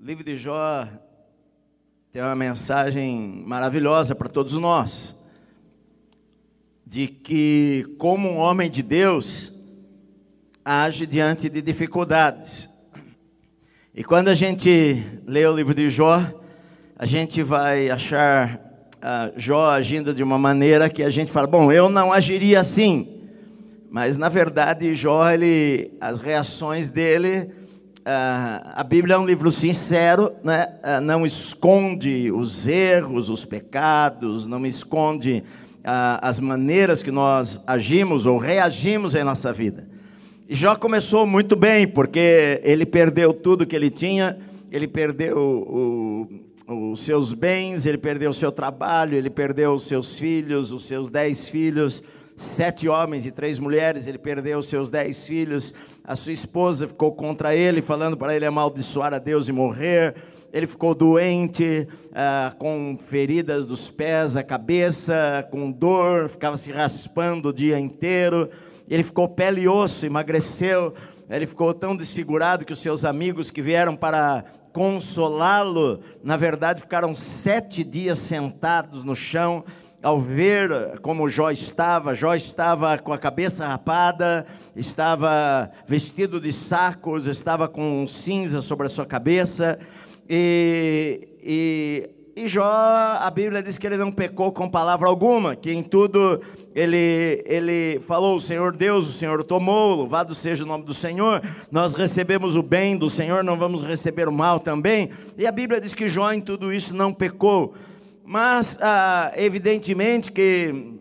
O livro de Jó tem uma mensagem maravilhosa para todos nós, de que, como um homem de Deus, age diante de dificuldades. E quando a gente lê o livro de Jó, a gente vai achar uh, Jó agindo de uma maneira que a gente fala: bom, eu não agiria assim. Mas na verdade, Jó, ele, as reações dele ah, a Bíblia é um livro sincero, né? Ah, não esconde os erros, os pecados, não esconde ah, as maneiras que nós agimos ou reagimos em nossa vida. E Jó começou muito bem, porque ele perdeu tudo que ele tinha, ele perdeu os seus bens, ele perdeu o seu trabalho, ele perdeu os seus filhos, os seus dez filhos, sete homens e três mulheres, ele perdeu os seus dez filhos, a sua esposa ficou contra ele, falando para ele amaldiçoar a Deus e morrer. Ele ficou doente, ah, com feridas dos pés, a cabeça, com dor, ficava se raspando o dia inteiro. Ele ficou pele e osso, emagreceu. Ele ficou tão desfigurado que os seus amigos que vieram para consolá-lo, na verdade, ficaram sete dias sentados no chão ao ver como Jó estava, Jó estava com a cabeça rapada, estava vestido de sacos, estava com cinza sobre a sua cabeça, e, e, e Jó, a Bíblia diz que ele não pecou com palavra alguma, que em tudo ele, ele falou: O Senhor Deus, o Senhor tomou, louvado seja o nome do Senhor, nós recebemos o bem do Senhor, não vamos receber o mal também, e a Bíblia diz que Jó em tudo isso não pecou. Mas, ah, evidentemente, que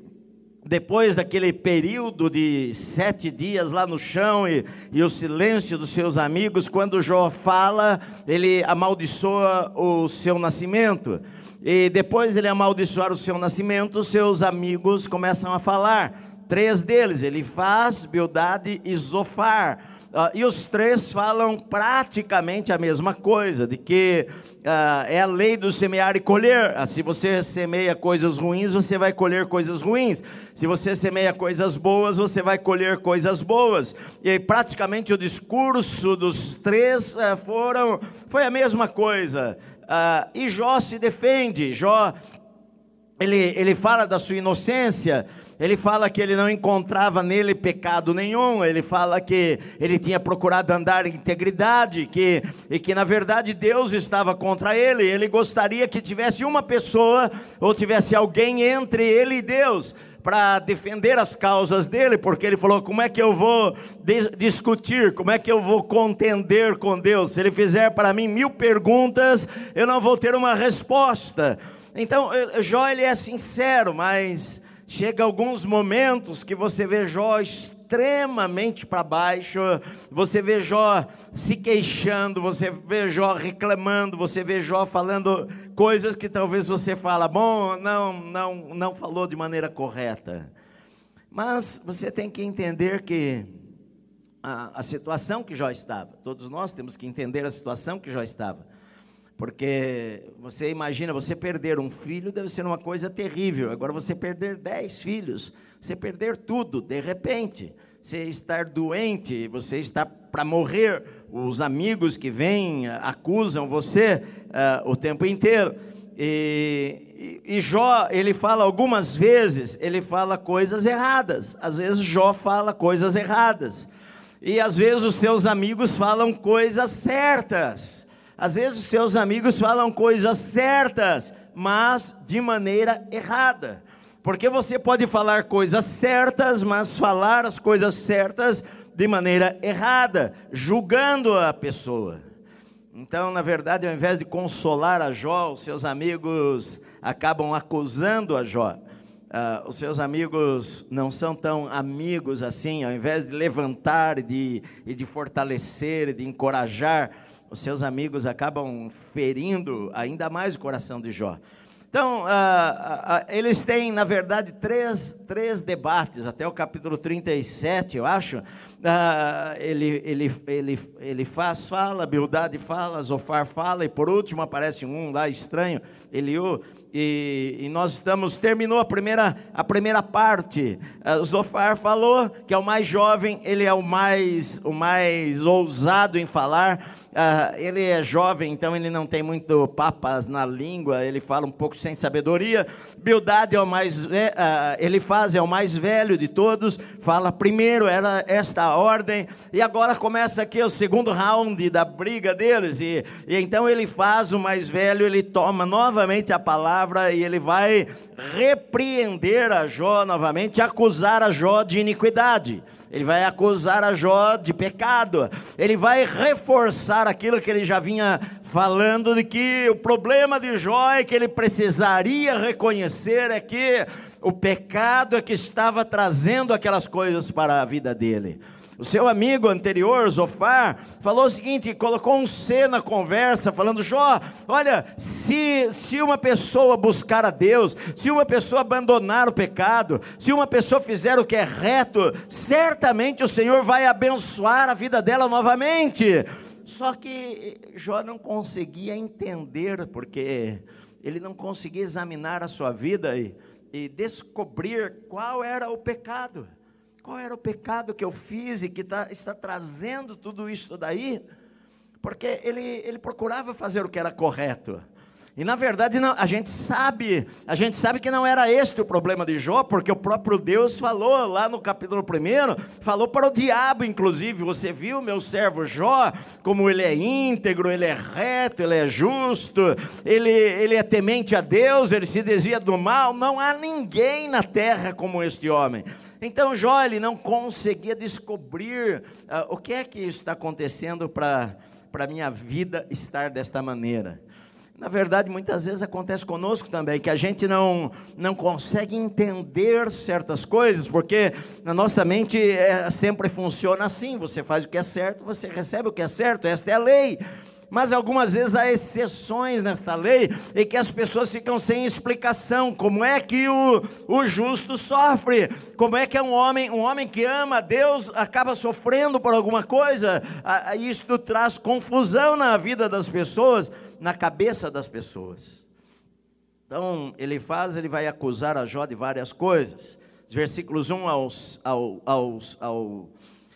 depois daquele período de sete dias lá no chão e, e, o silêncio dos seus amigos, quando Jó fala, ele amaldiçoa o seu nascimento. E depois ele amaldiçoar o seu nascimento, seus amigos começam a falar. Três deles, ele faz, Bildade e Zofar Uh, e os três falam praticamente a mesma coisa, de que uh, é a lei do semear e colher. Uh, se você semeia coisas ruins, você vai colher coisas ruins. Se você semeia coisas boas, você vai colher coisas boas. E praticamente o discurso dos três eh, foram, foi a mesma coisa. e Jó se defende. Jó, ele, ele fala da sua inocência ele fala que ele não encontrava nele pecado nenhum, ele fala que ele tinha procurado andar em integridade, que, e que na verdade Deus estava contra ele, ele gostaria que tivesse uma pessoa, ou tivesse alguém entre ele e Deus, para defender as causas dele, porque ele falou: como é que eu vou discutir, como é que eu vou contender com Deus? Se ele fizer para mim mil perguntas, eu não vou ter uma resposta. Então, Jó ele é sincero, mas Chega alguns momentos que você vê Jó extremamente para baixo, você vê Jó se queixando, você vê Jó reclamando, você vê Jó falando coisas que talvez você fala, bom, não, não, não falou de maneira correta. Mas você tem que entender que a, a situação que Jó estava, todos nós temos que entender a situação que Jó estava. Porque você imagina, você perder um filho deve ser uma coisa terrível. Agora, você perder dez filhos, você perder tudo, de repente. Você estar doente, você está para morrer. Os amigos que vêm acusam você uh, o tempo inteiro. E, e, e Jó, ele fala algumas vezes, ele fala coisas erradas. Às vezes Jó fala coisas erradas. E às vezes os seus amigos falam coisas certas. Às vezes os seus amigos falam coisas certas, mas de maneira errada. Porque você pode falar coisas certas, mas falar as coisas certas de maneira errada, julgando a pessoa. Então, na verdade, ao invés de consolar a Jó, os seus amigos acabam acusando a Jó. Uh, os seus amigos não são tão amigos assim, ao invés de levantar e de, e de fortalecer, e de encorajar, os seus amigos acabam ferindo ainda mais o coração de Jó. Então, ah, ah, eles têm, na verdade, três, três debates, até o capítulo 37, eu acho, ah, ele, ele, ele, ele faz, fala, Bildade fala, Zofar fala, e por último aparece um lá estranho, Eliú, e, e, nós estamos, terminou a primeira, a primeira parte, uh, Zofar falou que é o mais jovem, ele é o mais, o mais ousado em falar, Uh, ele é jovem, então ele não tem muito papas na língua, ele fala um pouco sem sabedoria. Bildade é o mais, uh, ele faz, é o mais velho de todos, fala primeiro, era esta ordem, e agora começa aqui o segundo round da briga deles, e, e então ele faz o mais velho, ele toma novamente a palavra e ele vai repreender a Jó novamente, acusar a Jó de iniquidade ele vai acusar a Jó de pecado, ele vai reforçar aquilo que ele já vinha falando, de que o problema de Jó é que ele precisaria reconhecer é que o pecado é que estava trazendo aquelas coisas para a vida dele. O seu amigo anterior, Zofar, falou o seguinte: colocou um C na conversa, falando: Jó, olha, se, se uma pessoa buscar a Deus, se uma pessoa abandonar o pecado, se uma pessoa fizer o que é reto, certamente o Senhor vai abençoar a vida dela novamente. Só que Jó não conseguia entender, porque ele não conseguia examinar a sua vida e, e descobrir qual era o pecado. Qual era o pecado que eu fiz e que tá, está trazendo tudo isso daí? Porque ele, ele procurava fazer o que era correto. E na verdade não, a gente sabe, a gente sabe que não era este o problema de Jó, porque o próprio Deus falou lá no capítulo 1, falou para o diabo, inclusive, você viu meu servo Jó, como ele é íntegro, ele é reto, ele é justo, ele, ele é temente a Deus, ele se desvia do mal, não há ninguém na terra como este homem. Então Jó ele não conseguia descobrir uh, o que é que está acontecendo para a minha vida estar desta maneira. Na verdade, muitas vezes acontece conosco também, que a gente não, não consegue entender certas coisas, porque na nossa mente é, sempre funciona assim: você faz o que é certo, você recebe o que é certo, esta é a lei. Mas algumas vezes há exceções nesta lei e que as pessoas ficam sem explicação. Como é que o, o justo sofre? Como é que é um homem, um homem que ama a Deus acaba sofrendo por alguma coisa? Isto traz confusão na vida das pessoas, na cabeça das pessoas. Então, ele faz, ele vai acusar a Jó de várias coisas. Versículos 1 aos, ao, aos, ao,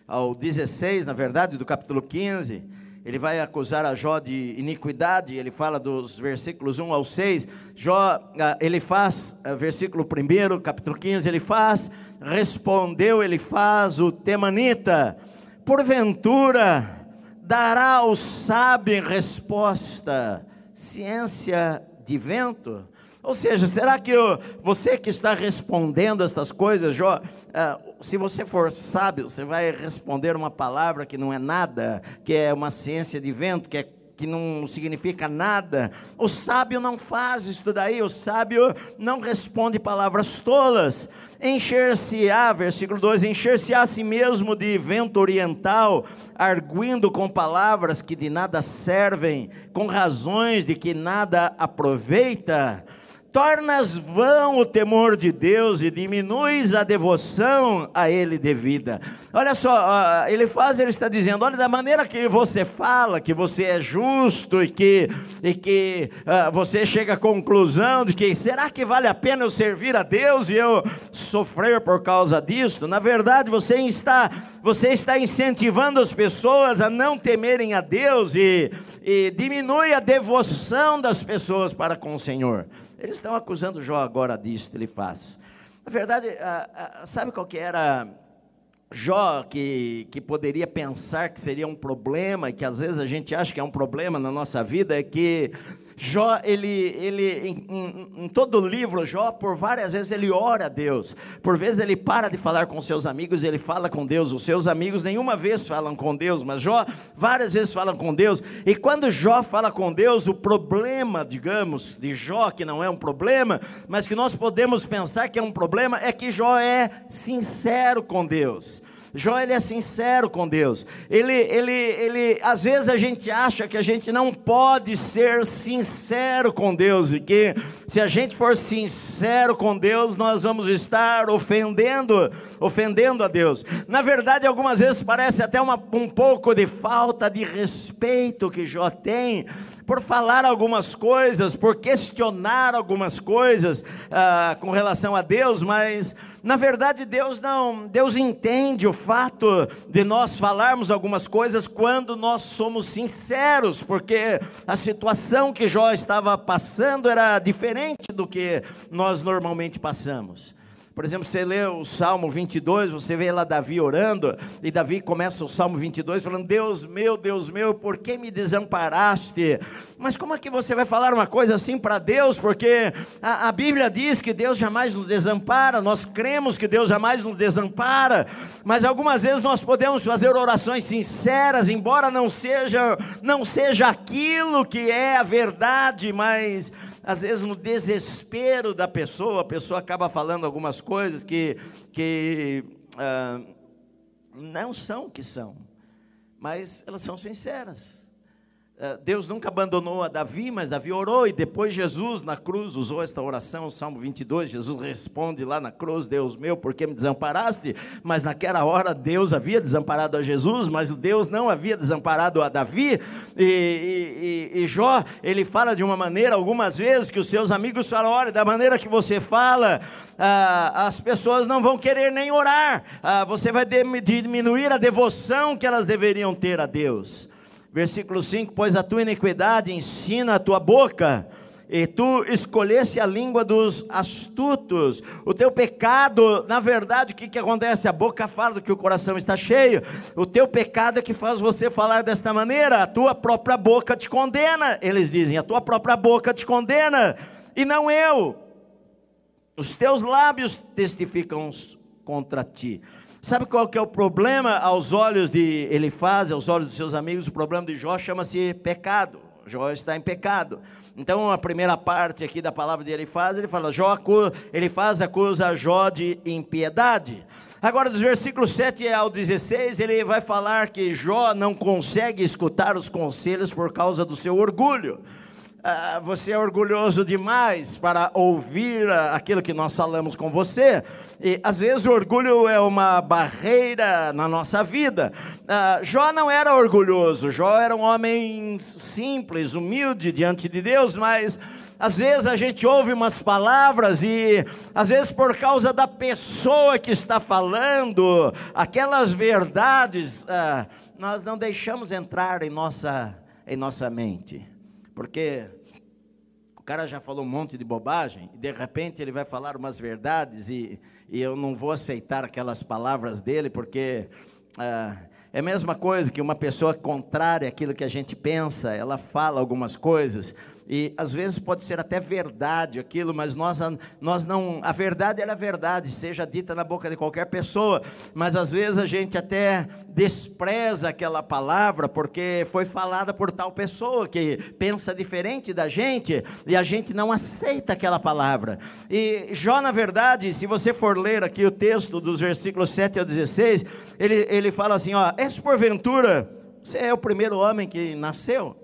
ao 16, na verdade, do capítulo 15 ele vai acusar a Jó de iniquidade, ele fala dos versículos 1 ao 6. Jó, ah, ele faz, ah, versículo 1, capítulo 15, ele faz, respondeu, ele faz o temanita, porventura dará o sábio resposta, ciência de vento? Ou seja, será que eu, você que está respondendo estas coisas, Jó, uh, se você for sábio, você vai responder uma palavra que não é nada, que é uma ciência de vento, que é que não significa nada. O sábio não faz isso daí, o sábio não responde palavras tolas. Encher-se-á, versículo 2: encher-se-á a si mesmo de vento oriental, arguindo com palavras que de nada servem, com razões de que nada aproveita tornas vão o temor de Deus e diminuis a devoção a Ele devida. Olha só, ele faz, ele está dizendo: olha, da maneira que você fala, que você é justo e que, e que uh, você chega à conclusão de que será que vale a pena eu servir a Deus e eu sofrer por causa disso? Na verdade, você está, você está incentivando as pessoas a não temerem a Deus e, e diminui a devoção das pessoas para com o Senhor. Eles estão acusando Jó agora disso, ele faz. Na verdade, sabe qual que era Jó que, que poderia pensar que seria um problema, e que às vezes a gente acha que é um problema na nossa vida, é que Jó, ele, ele em, em, em, todo o livro, Jó, por várias vezes ele ora a Deus. Por vezes ele para de falar com seus amigos e ele fala com Deus. Os seus amigos nenhuma vez falam com Deus, mas Jó várias vezes fala com Deus. E quando Jó fala com Deus, o problema, digamos, de Jó, que não é um problema, mas que nós podemos pensar que é um problema, é que Jó é sincero com Deus. Jó ele é sincero com Deus. Ele, ele, ele, às vezes a gente acha que a gente não pode ser sincero com Deus e que se a gente for sincero com Deus, nós vamos estar ofendendo, ofendendo a Deus. Na verdade, algumas vezes parece até uma, um pouco de falta de respeito que Jó tem por falar algumas coisas, por questionar algumas coisas ah, com relação a Deus, mas na verdade, Deus não, Deus entende o fato de nós falarmos algumas coisas quando nós somos sinceros, porque a situação que Jó estava passando era diferente do que nós normalmente passamos. Por exemplo, você lê o Salmo 22, você vê lá Davi orando, e Davi começa o Salmo 22 falando: Deus meu, Deus meu, por que me desamparaste? Mas como é que você vai falar uma coisa assim para Deus? Porque a, a, Bíblia diz que Deus jamais nos desampara, nós cremos que Deus jamais nos desampara, mas algumas vezes nós podemos fazer orações sinceras, embora não seja, não seja aquilo que é a verdade, mas às vezes no desespero da pessoa, a pessoa acaba falando algumas coisas que, que ah, não são o que são, mas elas são sinceras. Eh, Deus nunca abandonou a Davi, mas Davi orou e depois Jesus na cruz usou esta oração, Salmo 22. Jesus responde lá na cruz: Deus meu, por que me desamparaste? Mas naquela hora Deus havia desamparado a Jesus, mas Deus não havia desamparado a Davi. E, e, e, Jó, ele fala de uma maneira, algumas vezes, que os seus amigos falam: olha, da maneira que você fala, ah, as pessoas não vão querer nem orar, ah, você vai diminuir a devoção que elas deveriam ter a Deus. Versículo 5: Pois a tua iniquidade ensina a tua boca, e tu escolheste a língua dos astutos. O teu pecado, na verdade, o que, que acontece? A boca fala do que o coração está cheio. O teu pecado é que faz você falar desta maneira. A tua própria boca te condena. Eles dizem: a tua própria boca te condena, e não eu. Os teus lábios testificam contra ti. Sabe qual que é o problema aos olhos de Elifaz, aos olhos dos seus amigos? O problema de Jó chama-se pecado. Jó está em pecado. Então, a primeira parte aqui da palavra de Elifaz, ele fala, Jó, Elifaz acusa Jó de impiedade. Agora, dos versículos 7 ao 16, ele vai falar que Jó não consegue escutar os conselhos por causa do seu orgulho. Ah, você é orgulhoso demais para ouvir aquilo que nós falamos com você. E às vezes o orgulho é uma barreira na nossa vida. Ah, Jó não era orgulhoso, Jó era um homem simples, humilde diante de Deus, mas às vezes a gente ouve umas palavras e, às vezes, por causa da pessoa que está falando, aquelas verdades, ah, nós não deixamos entrar em nossa, em nossa mente. Porque o cara já falou um monte de bobagem, e de repente ele vai falar umas verdades, e, e eu não vou aceitar aquelas palavras dele, porque ah, é a mesma coisa que uma pessoa contrária àquilo que a gente pensa, ela fala algumas coisas, e às vezes pode ser até verdade aquilo, mas nós, nós não. A verdade é a verdade, seja dita na boca de qualquer pessoa, mas às vezes a gente até despreza aquela palavra porque foi falada por tal pessoa que pensa diferente da gente e a gente não aceita aquela palavra. E Jó, na verdade, se você for ler aqui o texto dos versículos 7 ao 16, ele, ele fala assim: ó, és porventura, você é o primeiro homem que nasceu?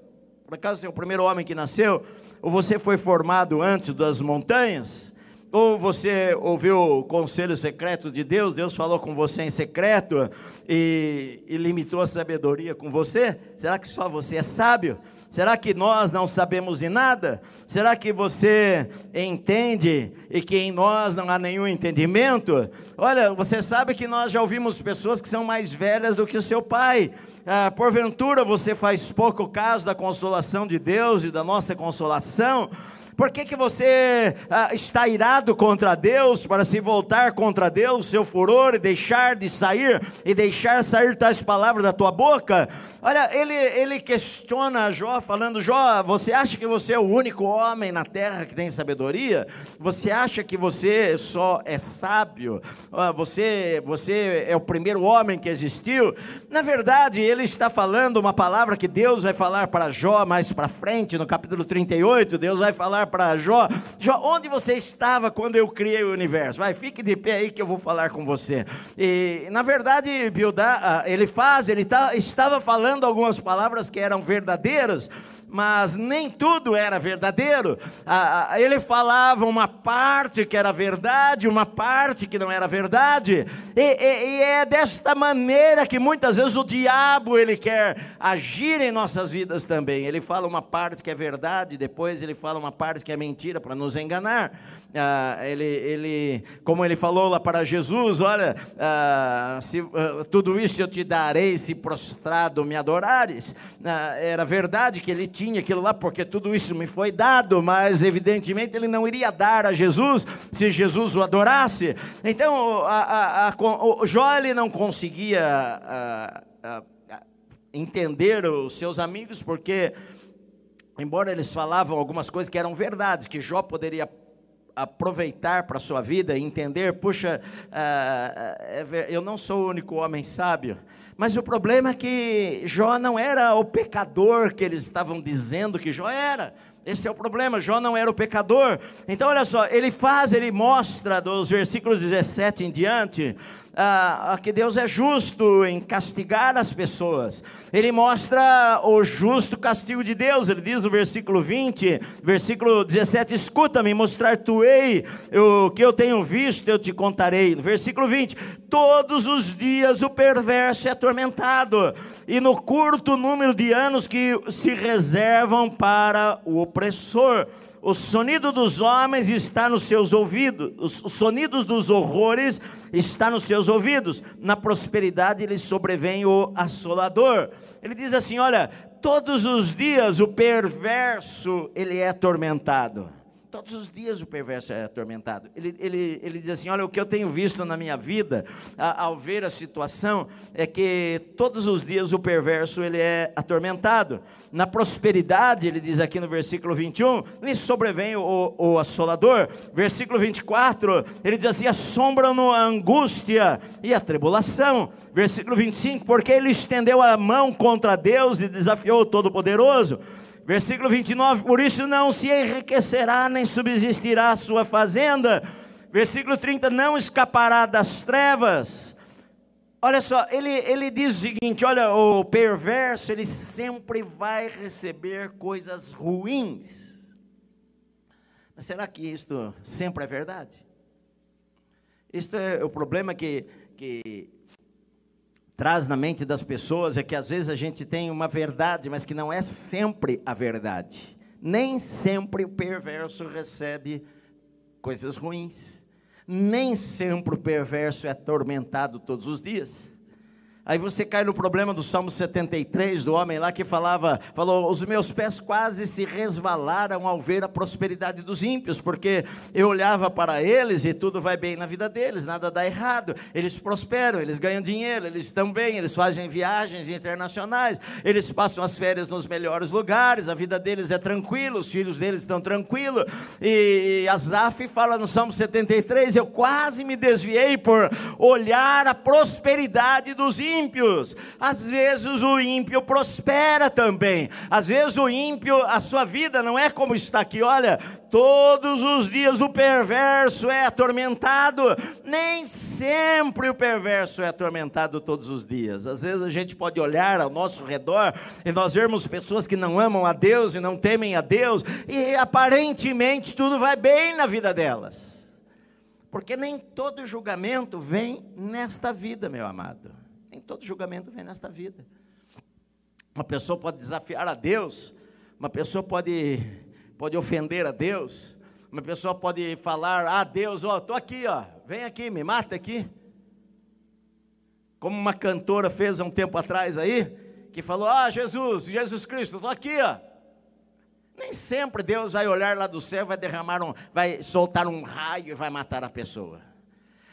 Por acaso você é o primeiro homem que nasceu? Ou você foi formado antes das montanhas? Ou você ouviu o conselho secreto de Deus, Deus falou com você em secreto e, e limitou a sabedoria com você? Será que só você é sábio? Será que nós não sabemos de nada? Será que você entende e que em nós não há nenhum entendimento? Olha, você sabe que nós já ouvimos pessoas que são mais velhas do que o seu pai, ah, porventura você faz pouco caso da consolação de Deus e da nossa consolação? Por que, que você ah, está irado contra Deus para se voltar contra Deus, seu furor, e deixar de sair, e deixar sair tais palavras da tua boca? Olha, ele, ele questiona Jó, falando: Jó, você acha que você é o único homem na terra que tem sabedoria? Você acha que você só é sábio? Ah, você, você é o primeiro homem que existiu? Na verdade, ele está falando uma palavra que Deus vai falar para Jó mais para frente, no capítulo 38. Deus vai falar para Jó: Jó, onde você estava quando eu criei o universo? Vai, fique de pé aí que eu vou falar com você. E, na verdade, Bildad, ah, ele faz, ele tá, estava falando algumas palavras que eram verdadeiras, mas nem tudo era verdadeiro. Ele falava uma parte que era verdade, uma parte que não era verdade. E, e, e, é desta maneira que muitas vezes o diabo ele quer agir em nossas vidas também. Ele fala uma parte que é verdade, depois ele fala uma parte que é mentira para nos enganar. Ah, ele, ele, como ele falou lá para Jesus, olha, ah, se, ah, tudo isso eu te darei se prostrado me adorares. Ah, era verdade que ele tinha aquilo lá, porque tudo isso me foi dado, mas evidentemente ele não iria dar a Jesus se Jesus o adorasse. Então, a, a, a, o Jó ele não conseguia entender os seus amigos, porque, embora eles falavam algumas coisas que eram verdades, que Jó poderia aproveitar para a sua vida entender, puxa, uh, eu não sou o único homem sábio. Mas o problema é que Jó não era o pecador que eles estavam dizendo que Jó era. Esse é o problema, Jó não era o pecador. Então, olha só, ele faz, ele mostra dos versículos 17 em diante, ah, que Deus é justo em castigar as pessoas. Ele mostra o justo castigo de Deus. Ele diz no versículo 20, versículo 17: Escuta-me, mostrar-te-ei o que eu tenho visto, eu te contarei. No versículo 20: Todos os dias o perverso é atormentado, e no curto número de anos que se reservam para o opressor. O sonido dos homens está nos seus ouvidos, os sonidos dos horrores está nos seus ouvidos. Na prosperidade lhe sobrevém o assolador. Ele diz assim: olha, todos os dias o perverso ele é atormentado. Todos os dias o perverso é atormentado. Ele, ele, ele diz assim: Olha, o que eu tenho visto na minha vida, a, ao ver a situação, é que todos os dias o perverso ele é atormentado. Na prosperidade, ele diz aqui no versículo 21, lhe sobrevém o, o assolador. Versículo 24, ele diz assim: Assombram-no a angústia e a tribulação. Versículo 25, porque ele estendeu a mão contra Deus e desafiou o Todo-Poderoso. Versículo 29, por isso não se enriquecerá nem subsistirá a sua fazenda. Versículo 30, não escapará das trevas. Olha só, ele, ele diz o seguinte: olha, o perverso, ele sempre vai receber coisas ruins. Mas será que isto sempre é verdade? Isto é o problema que, que traz na mente das pessoas é que às vezes a gente tem uma verdade, mas que não é sempre a verdade. Nem sempre o perverso recebe coisas ruins. Nem sempre o perverso é atormentado todos os dias. Aí você cai no problema do Salmo 73, do homem lá que falava, falou: "Os meus pés quase se resvalaram ao ver a prosperidade dos ímpios, porque eu olhava para eles e tudo vai bem na vida deles, nada dá errado. Eles prosperam, eles ganham dinheiro, eles estão bem, eles fazem viagens internacionais, eles passam as férias nos melhores lugares, a vida deles é tranquila, os filhos deles estão tranquilos". E Asaf fala no Salmo 73, eu quase me desviei por olhar a prosperidade dos ímpios ímpios. Às vezes o ímpio prospera também. Às vezes o ímpio, a sua vida não é como está aqui, olha, todos os dias o perverso é atormentado. Nem sempre o perverso é atormentado todos os dias. Às vezes a gente pode olhar ao nosso redor e nós vemos pessoas que não amam a Deus e não temem a Deus, e aparentemente tudo vai bem na vida delas. Porque nem todo julgamento vem nesta vida, meu amado. Todo julgamento vem nesta vida. Uma pessoa pode desafiar a Deus, uma pessoa pode, pode ofender a Deus, uma pessoa pode falar: Ah, Deus, ó, estou aqui, ó, vem aqui, me mata aqui. Como uma cantora fez há um tempo atrás aí, que falou: Ah, Jesus, Jesus Cristo, estou aqui, ó. Nem sempre Deus vai olhar lá do céu, vai derramar um, vai soltar um raio e vai matar a pessoa.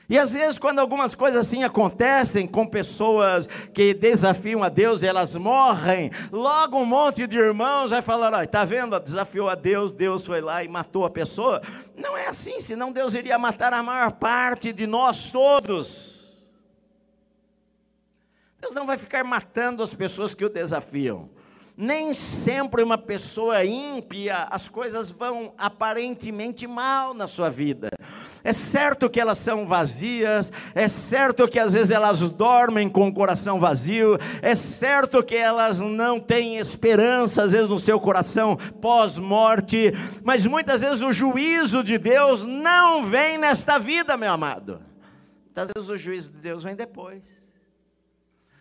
E às vezes, quando algumas coisas assim acontecem com pessoas que desafiam a Deus e elas morrem, logo um monte de irmãos vai falar: olha, está vendo? Desafiou a Deus, Deus foi lá e matou a pessoa. Não é assim, senão Deus iria matar a maior parte de nós todos. Deus não vai ficar matando as pessoas que o desafiam. Nem sempre uma pessoa ímpia, as coisas vão aparentemente mal na sua vida. É certo que elas são vazias, é certo que às vezes elas dormem com o coração vazio, é certo que elas não têm esperança, às vezes, no seu coração pós-morte, mas muitas vezes o juízo de Deus não vem nesta vida, meu amado. Muitas vezes o juízo de Deus vem depois.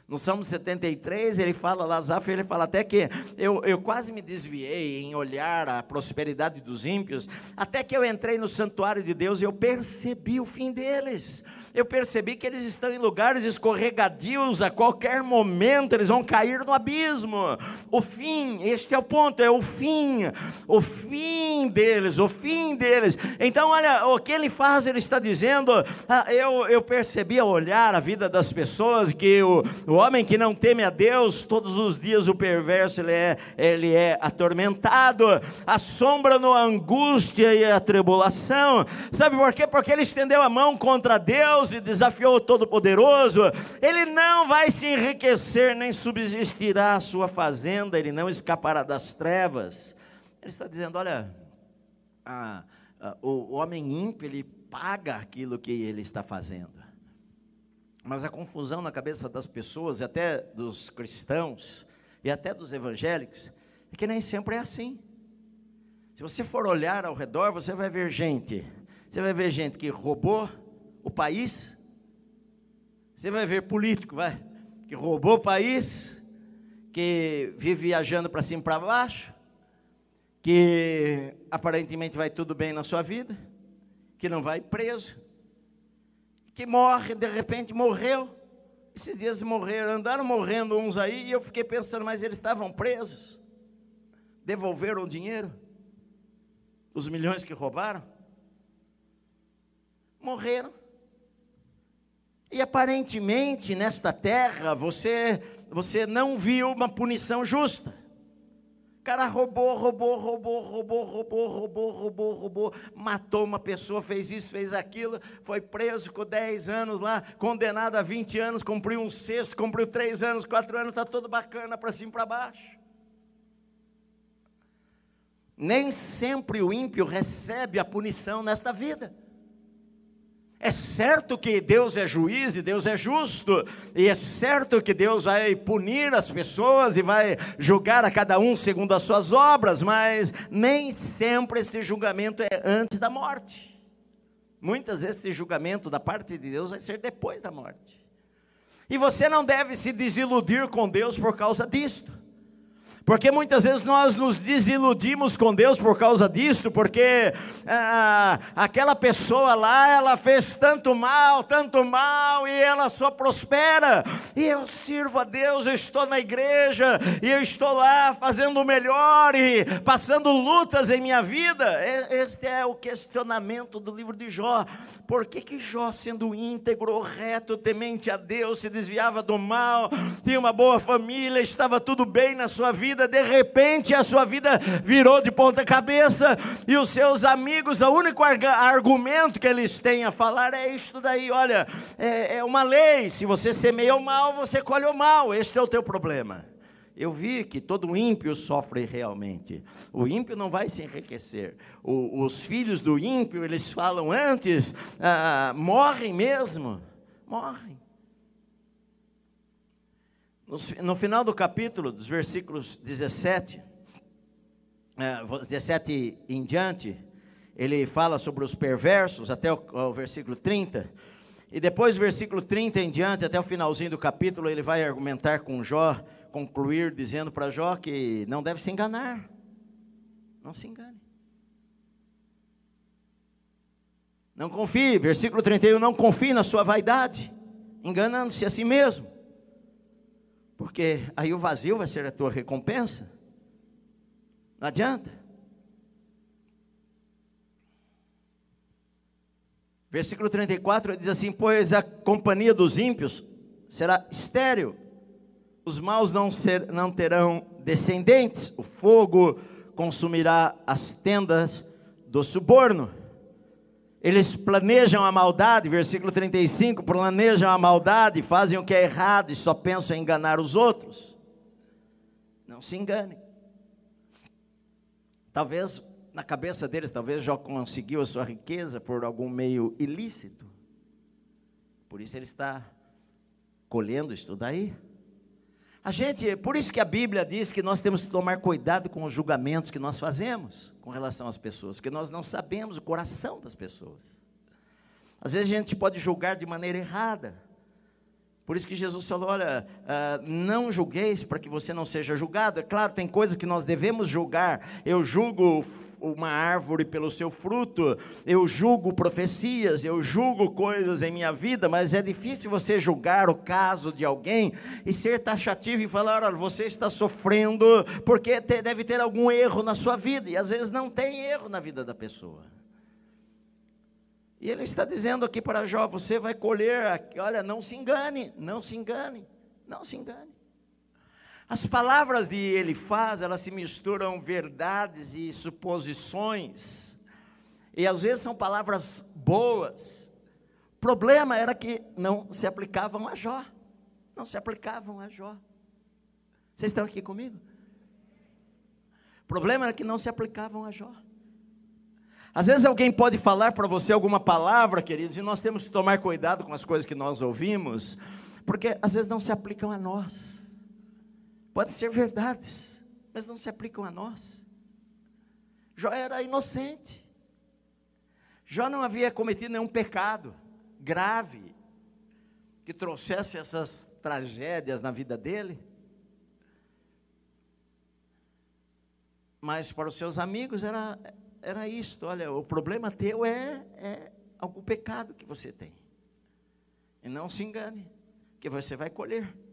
No Salmo 73, ele fala, Lazaf, ele fala até que eu, eu quase me desviei em olhar a prosperidade dos ímpios, até que eu entrei no santuário de Deus e eu percebi o fim deles eu percebi que eles estão em lugares escorregadios, a qualquer momento eles vão cair no abismo. O fim, este é o ponto, é o fim, o fim deles, o fim deles. Então, olha, o que ele faz, ele está dizendo, ah, eu, eu percebi ao olhar a vida das pessoas, que o, o homem que não teme a Deus, todos os dias o perverso, ele é, ele é atormentado, assombra-no a angústia e a tribulação. Sabe por quê? Porque ele estendeu a mão contra Deus, E desafiou o Todo-Poderoso, ele não vai se enriquecer, nem subsistirá a sua fazenda, ele não escapará das trevas. Ele está dizendo: olha, a, a, o, o homem ímpio, ele paga aquilo que ele está fazendo. Mas a confusão na cabeça das pessoas, e até dos cristãos, e até dos evangélicos, é que nem sempre é assim. Se você for olhar ao redor, você vai ver gente. Você vai ver gente que roubou, o país. Você vai ver político, vai, que roubou o país, que vive viajando para cima e para baixo, que aparentemente vai tudo bem na sua vida, que não vai preso, que morre, de repente morreu. Esses dias morreram, andaram morrendo uns aí, e eu fiquei pensando, mas eles estavam presos? Devolveram o dinheiro? Os milhões que roubaram? Morreram. E aparentemente nesta terra você você não viu uma punição justa. O cara roubou, roubou, roubou, roubou, roubou, roubou, roubou, roubou, matou uma pessoa, fez isso, fez aquilo, foi preso, ficou 10 anos lá, condenado a 20 anos, cumpriu um sexto, cumpriu 3 anos, 4 anos, está tudo bacana para cima e para baixo. Nem sempre o ímpio recebe a punição nesta vida. É certo que Deus é juiz e Deus é justo, e é certo que Deus vai punir as pessoas e vai julgar a cada um segundo as suas obras, mas nem sempre este julgamento é antes da morte. Muitas vezes esse julgamento da parte de Deus vai ser depois da morte. E você não deve se desiludir com Deus por causa disto. Porque muitas vezes nós nos desiludimos com Deus por causa disto, porque ah, aquela pessoa lá, ela fez tanto mal, tanto mal, e ela só prospera. E eu sirvo a Deus, eu estou na igreja, e eu estou lá fazendo o melhor e passando lutas em minha vida. Este é o questionamento do livro de Jó. Por que, que Jó, sendo íntegro, reto, temente a Deus, se desviava do mal, tinha uma boa família, estava tudo bem na sua vida? Vida, de repente a sua vida virou de ponta cabeça e os seus amigos, o único argumento que eles têm a falar é isto daí, olha, é, é uma lei, se você semeia o mal, você colhe o mal, este é o teu problema. Eu vi que todo ímpio sofre realmente. O ímpio não vai se enriquecer. O, os filhos do ímpio, eles falam antes, ah, morrem mesmo. Morrem. No, final do capítulo, dos versículos 17, é, 17 em diante, ele fala sobre os perversos, até o, o versículo 30. E depois, versículo 30 em diante, até o finalzinho do capítulo, ele vai argumentar com Jó, concluir dizendo para Jó que não deve se enganar. Não se engane. Não confie, versículo 31, não confie na sua vaidade, enganando-se a si mesmo. Porque aí o vazio vai ser a tua recompensa. Não adianta. Versículo 34 diz assim: Pois a companhia dos ímpios será estéril, os maus não, ser, não terão descendentes, o fogo consumirá as tendas do suborno. Eles planejam a maldade, versículo 35, planejam a maldade, fazem o que é errado e só pensam em enganar os outros. Não se engane. Talvez na cabeça deles, talvez Jó conseguiu a sua riqueza por algum meio ilícito. Por isso ele está colhendo isso daí. A gente, por isso que a Bíblia diz que nós temos que tomar cuidado com os julgamentos que nós fazemos com relação às pessoas, porque nós não sabemos o coração das pessoas. Às vezes a gente pode julgar de maneira errada. Por isso que Jesus falou: olha, uh, não julgueis para que você não seja julgado. É claro, tem coisas que nós devemos julgar. Eu julgo uma árvore pelo seu fruto, eu julgo profecias, eu julgo coisas em minha vida, mas é difícil você julgar o caso de alguém e ser taxativo e falar: olha, você está sofrendo porque deve ter algum erro na sua vida, e às vezes não tem erro na vida da pessoa. E ele está dizendo aqui para Jó: você vai colher, olha, não se engane, não se engane, não se engane. As palavras de ele faz, elas se misturam verdades e suposições, e às vezes são palavras boas. O problema era que não se aplicavam a Jó, não se aplicavam a Jó. Vocês estão aqui comigo? O problema era que não se aplicavam a Jó. Às vezes alguém pode falar para você alguma palavra, queridos, e nós temos que tomar cuidado com as coisas que nós ouvimos, porque às vezes não se aplicam a nós. Podem ser verdades, mas não se aplicam a nós. Jó era inocente. Jó não havia cometido nenhum pecado grave que trouxesse essas tragédias na vida dele. Mas para os seus amigos era era isto: olha, o problema teu é, é algum pecado que você tem. E não se engane, que você vai colher.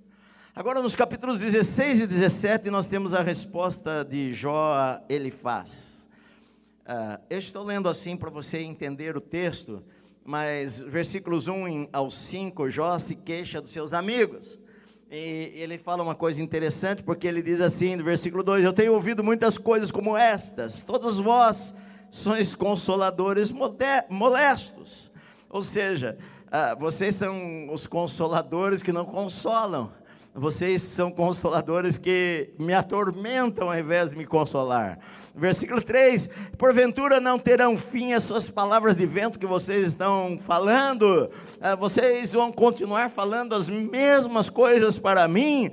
Agora, nos capítulos 16 e 17, nós temos a resposta de Jó a Elifaz. Uh, eu estou lendo assim para você entender o texto, mas versículos 1 ao 5, Jó se queixa dos seus amigos. E ele fala uma coisa interessante, porque ele diz assim, no versículo 2: Eu tenho ouvido muitas coisas como estas, todos vós sois consoladores molestos. Ou seja, ah, vocês são os consoladores que não consolam. Vocês são consoladores que me atormentam ao invés de me consolar. Versículo 3: Porventura não terão fim as suas palavras de vento que vocês estão falando, ah, vocês vão continuar falando as mesmas coisas para mim.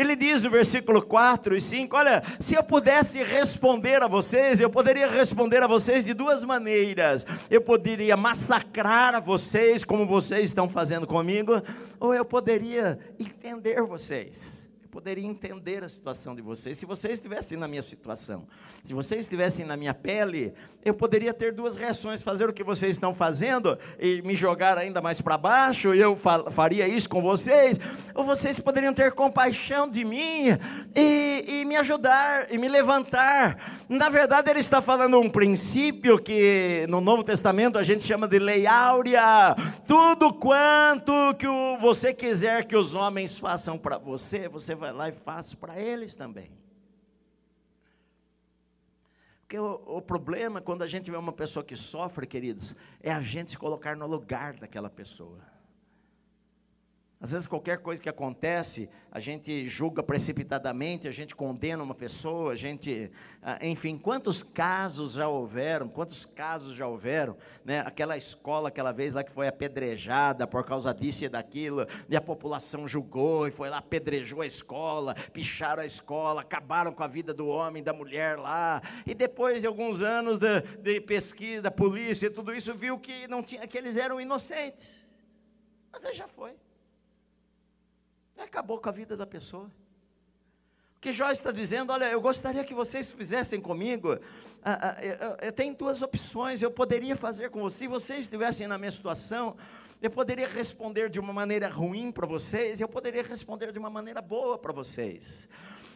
Ele diz no versículo 4 e 5: Olha, se eu pudesse responder a vocês, eu poderia responder a vocês de duas maneiras. Eu poderia massacrar a vocês, como vocês estão fazendo comigo, ou eu poderia entender vocês poderia entender a situação de vocês. Se vocês estivessem na minha situação, se vocês estivessem na minha pele, eu poderia ter duas reações: fazer o que vocês estão fazendo e me jogar ainda mais para baixo, e eu faria isso com vocês, ou vocês poderiam ter compaixão de mim e, e me ajudar e me levantar. Na verdade, ele está falando um princípio que no Novo Testamento a gente chama de lei áurea: tudo quanto que você quiser que os homens façam para você, você vai lá e faço para eles também. Porque o, o, problema, quando a gente vê uma pessoa que sofre, queridos, é a gente se colocar no lugar daquela pessoa. Às vezes, qualquer coisa que acontece, a gente julga precipitadamente, a gente condena uma pessoa, a gente. Ah, enfim, quantos casos já houveram, quantos casos já houveram, né? Aquela escola, aquela vez lá que foi apedrejada por causa disso e daquilo, e a população julgou e foi lá, apedrejou a escola, picharam a escola, acabaram com a vida do homem, da mulher lá. E depois de alguns anos de, de pesquisa, da polícia e tudo isso, viu que, não tinha, que eles eram inocentes. Mas já foi. Acabou com a vida da pessoa. O que Jó está dizendo, olha, eu gostaria que vocês fizessem comigo. Ah, ah, eu, eu tenho duas opções, eu poderia fazer com vocês, se vocês estivessem na minha situação, eu poderia responder de uma maneira ruim para vocês, eu poderia responder de uma maneira boa para vocês.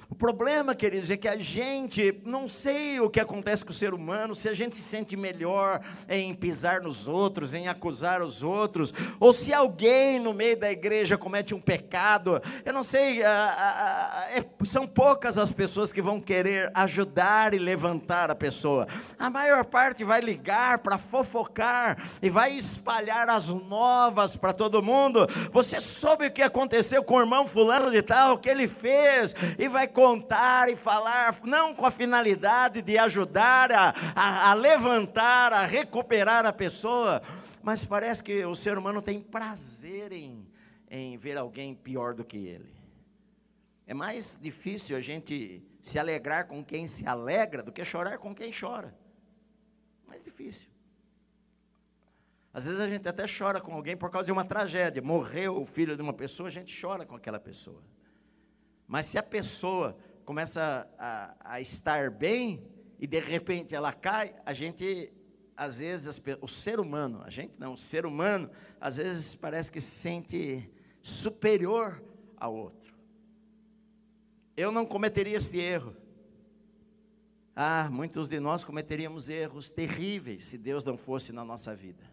O problema, queridos, é que a gente, não sei o que acontece com o ser humano, se a gente se sente melhor em pisar nos outros, em acusar os outros, ou se alguém no meio da igreja comete um pecado, eu não sei, é, são poucas as pessoas que vão querer ajudar e levantar a pessoa. A maior parte vai ligar para fofocar e vai espalhar as novas para todo mundo. Você soube o que aconteceu com o irmão fulano de tal, o que ele fez, e vai contar e falar, não com a finalidade de ajudar a, a, a levantar, a recuperar a pessoa, mas parece que o ser humano tem prazer em, em ver alguém pior do que ele. É mais difícil a gente se alegrar com quem se alegra do que chorar com quem chora. Mais difícil. Às vezes a gente até chora com alguém por causa de uma tragédia. Morreu o filho de uma pessoa, a gente chora com aquela pessoa. Mas se a pessoa começa a, a estar bem e de repente ela cai, a gente, às vezes, o ser humano, a gente não, o ser humano, às vezes parece que se sente superior ao outro. Eu não cometeria esse erro. Ah, muitos de nós cometeríamos erros terríveis se Deus não fosse na nossa vida.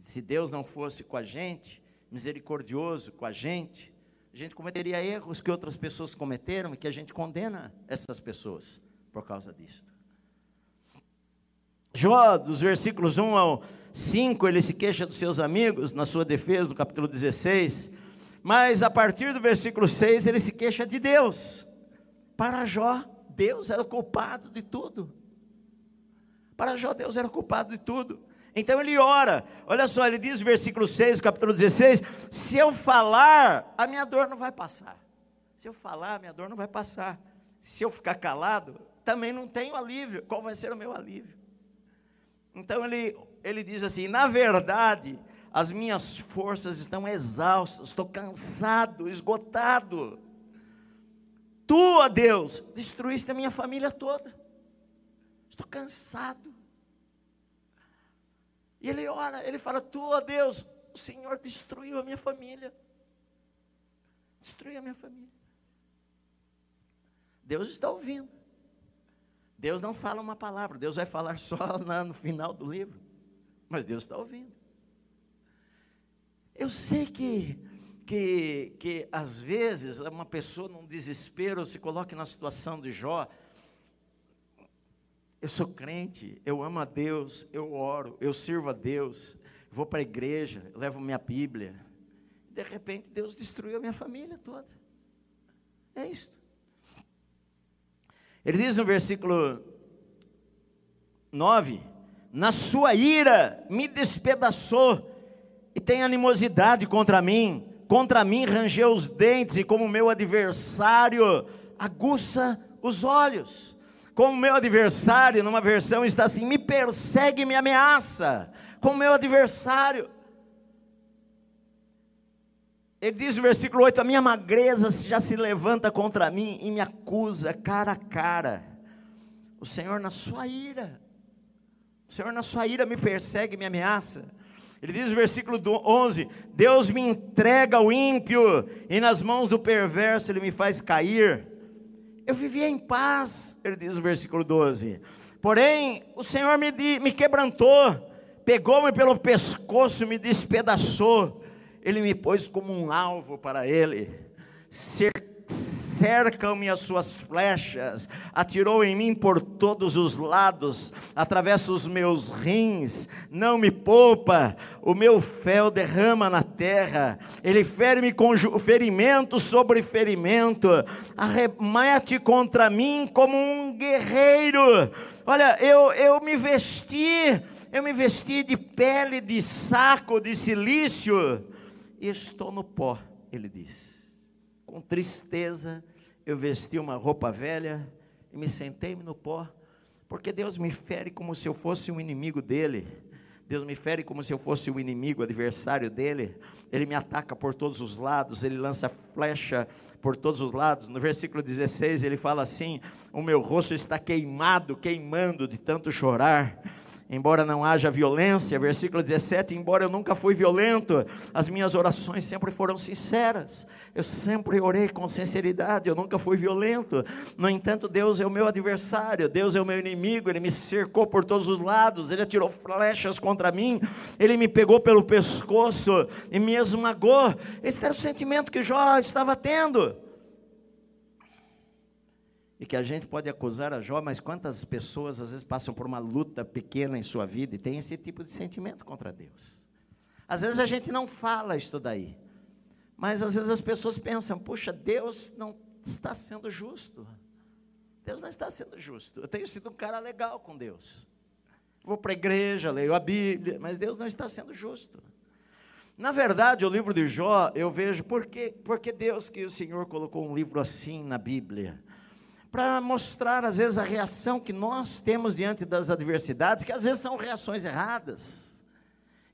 Se Deus não fosse com a gente, misericordioso com a gente, a gente cometeria erros que outras pessoas cometeram e que a gente condena essas pessoas por causa disso. Jó, dos versículos 1 ao 5, ele se queixa dos seus amigos na sua defesa, no capítulo 16. Mas a partir do versículo 6, ele se queixa de Deus. Para Jó, Deus era o culpado de tudo. Para Jó, Deus era o culpado de tudo. Então ele ora, olha só, ele diz, versículo 6, capítulo 16: Se eu falar, a minha dor não vai passar. Se eu falar, a minha dor não vai passar. Se eu ficar calado, também não tenho alívio. Qual vai ser o meu alívio? Então ele, ele diz assim: Na verdade, as minhas forças estão exaustas, estou cansado, esgotado. Tu, ó Deus, destruíste a minha família toda. Estou cansado. E ele ora, ele fala: Tu, ó Deus, o Senhor destruiu a minha família. Destruiu a minha família. Deus está ouvindo. Deus não fala uma palavra, Deus vai falar só no final do livro. Mas Deus está ouvindo. Eu sei que, que, que às vezes uma pessoa num desespero se coloca na situação de Jó, eu sou crente, eu amo a Deus, eu oro, eu sirvo a Deus, vou para a igreja, levo minha Bíblia. De repente Deus destruiu a minha família toda. É isso. Ele diz no versículo 9: Na sua ira me despedaçou e tem animosidade contra mim, contra mim rangeu os dentes e como meu adversário aguça os olhos como meu adversário, numa versão está assim: me persegue, me ameaça, como meu adversário. Ele diz no versículo 8: A minha magreza já se levanta contra mim e me acusa cara a cara. O Senhor, na sua ira, o Senhor, na sua ira, me persegue, me ameaça. Ele diz no versículo 11: Deus me entrega o ímpio, e nas mãos do perverso ele me faz cair. Eu vivia em paz, ele diz no versículo 12. Porém, o Senhor me, me quebrantou, pegou-me pelo pescoço, me despedaçou. Ele me pôs como um alvo para ele. Cercam-me as suas flechas, atirou em mim por todos os lados, atravessa os meus rins, não me poupa, o meu fel derrama na terra, ele fere-me com ferimento sobre ferimento, arremete contra mim como um guerreiro. Olha, eu, eu me vesti, eu me vesti de pele de saco de silício, e estou no pó, ele diz. Com tristeza, eu vesti uma roupa velha e me sentei no pó, porque Deus me fere como se eu fosse um inimigo dele. Deus me fere como se eu fosse o inimigo, adversário dele. Ele me ataca por todos os lados, ele lança flecha por todos os lados. No versículo 16 ele fala assim: O meu rosto está queimado, queimando de tanto chorar. Embora não haja violência, versículo 17, embora eu nunca fui violento, as minhas orações sempre foram sinceras. Eu sempre orei com sinceridade, eu nunca fui violento. No entanto, Deus é o meu adversário, Deus é o meu inimigo, ele me cercou por todos os lados, ele atirou flechas contra mim, ele me pegou pelo pescoço e me esmagou. Esse era o sentimento que Jó estava tendo. E que a gente pode acusar a Jó, mas quantas pessoas às vezes passam por uma luta pequena em sua vida e tem esse tipo de sentimento contra Deus? Às vezes a gente não fala isso daí. Mas às vezes as pessoas pensam, puxa, Deus não está sendo justo. Deus não está sendo justo. Eu tenho sido um cara legal com Deus. Vou para a igreja, leio a Bíblia, mas Deus não está sendo justo. Na verdade, o livro de Jó, eu vejo, por que, porque Deus que o Senhor colocou um livro assim na Bíblia? Para mostrar, às vezes, a reação que nós temos diante das adversidades, que às vezes são reações erradas.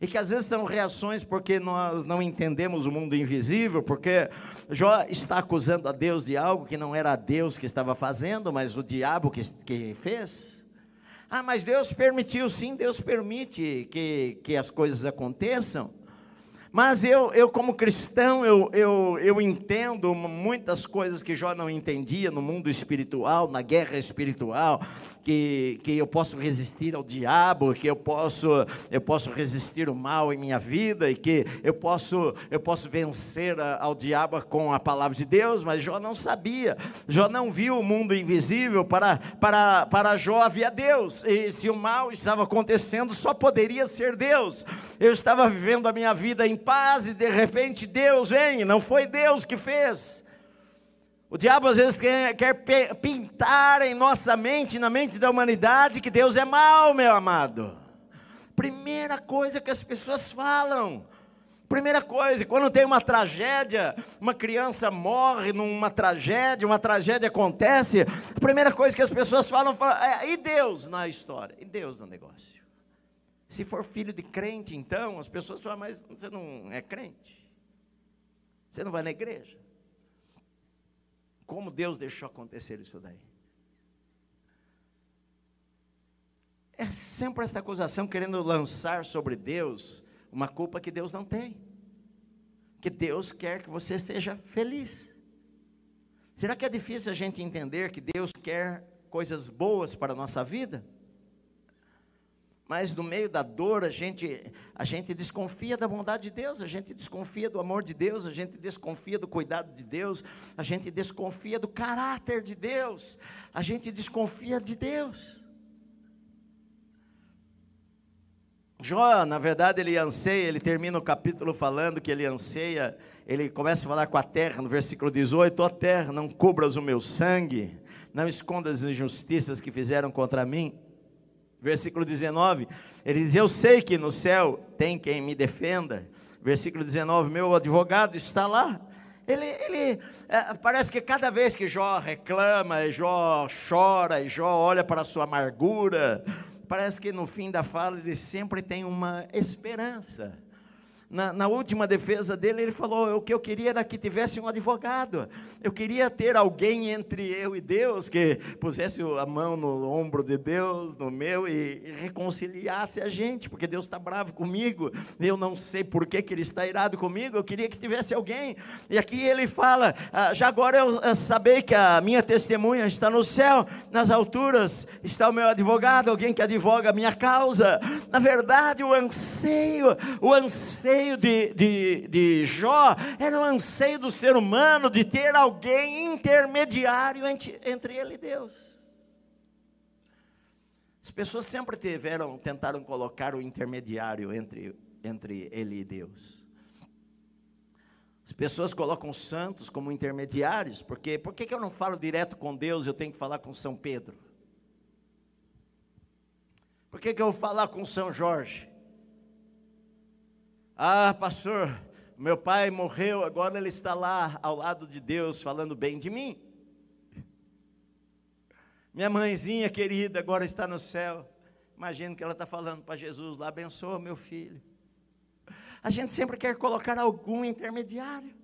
E que às vezes são reações porque nós não entendemos o mundo invisível, porque Jó está acusando a Deus de algo que não era a Deus que estava fazendo, mas o diabo que, que fez. Ah, mas Deus permitiu, sim, Deus permite que, que as coisas aconteçam. Mas eu, eu como cristão, eu, eu, eu entendo muitas coisas que Jó não entendia no mundo espiritual, na guerra espiritual, que, que eu posso resistir ao diabo, que eu posso, eu posso resistir o mal em minha vida e que eu posso, eu posso vencer a, ao diabo com a palavra de Deus, mas Jó não sabia, Jó não viu o mundo invisível, para, para, para Jó havia Deus, e se o mal estava acontecendo, só poderia ser Deus. Eu estava vivendo a minha vida em paz e de repente Deus vem, não foi Deus que fez. O diabo às vezes quer, quer pintar em nossa mente, na mente da humanidade, que Deus é mau, meu amado. Primeira coisa que as pessoas falam. Primeira coisa, quando tem uma tragédia, uma criança morre numa tragédia, uma tragédia acontece, a primeira coisa que as pessoas falam, falam é, e Deus na história? E Deus no negócio? Se for filho de crente, então, as pessoas falam, mas você não é crente? Você não vai na igreja? Como Deus deixou acontecer isso daí? É sempre esta acusação querendo lançar sobre Deus uma culpa que Deus não tem. Que Deus quer que você seja feliz. Será que é difícil a gente entender que Deus quer coisas boas para a nossa vida? Mas no meio da dor, a gente, a gente desconfia da bondade de Deus, a gente desconfia do amor de Deus, a gente desconfia do cuidado de Deus, a gente desconfia do caráter de Deus, a gente desconfia de Deus. Jó, na verdade, ele anseia, ele termina o capítulo falando que ele anseia, ele começa a falar com a terra, no versículo 18: Ó terra, não cubras o meu sangue, não escondas as injustiças que fizeram contra mim Versículo 19, ele diz: Eu sei que no céu tem quem me defenda. Versículo 19, meu advogado está lá. Ele, ele é, parece que cada vez que Jó reclama, Jó chora, e Jó olha para a sua amargura, parece que no fim da fala ele sempre tem uma esperança na, na, última defesa dele, ele falou: o que eu queria era que tivesse um advogado. Eu queria ter alguém entre eu e Deus que pusesse a mão no ombro de Deus, no meu, e, e reconciliasse a gente, porque Deus está bravo comigo. Eu não sei por que, que Ele está irado comigo. Eu queria que tivesse alguém. E aqui ele fala: ah, já agora eu, eu sabei que a minha testemunha está no céu, nas alturas está o meu advogado, alguém que advoga a minha causa. Na verdade, o anseio, o anseio anseio de, de, de Jó era o anseio do ser humano de ter alguém intermediário entre, entre ele e Deus. As pessoas sempre tiveram, tentaram colocar o intermediário entre, entre ele e Deus. As pessoas colocam os santos como intermediários, porque por que eu não falo direto com Deus, eu tenho que falar com São Pedro? Por que, que eu vou falar com São Jorge? Ah, pastor, meu pai morreu, agora ele está lá ao lado de Deus falando bem de mim. Minha mãezinha querida agora está no céu. Imagino que ela está falando para Jesus lá, abençoa meu filho. A gente sempre quer colocar algum intermediário.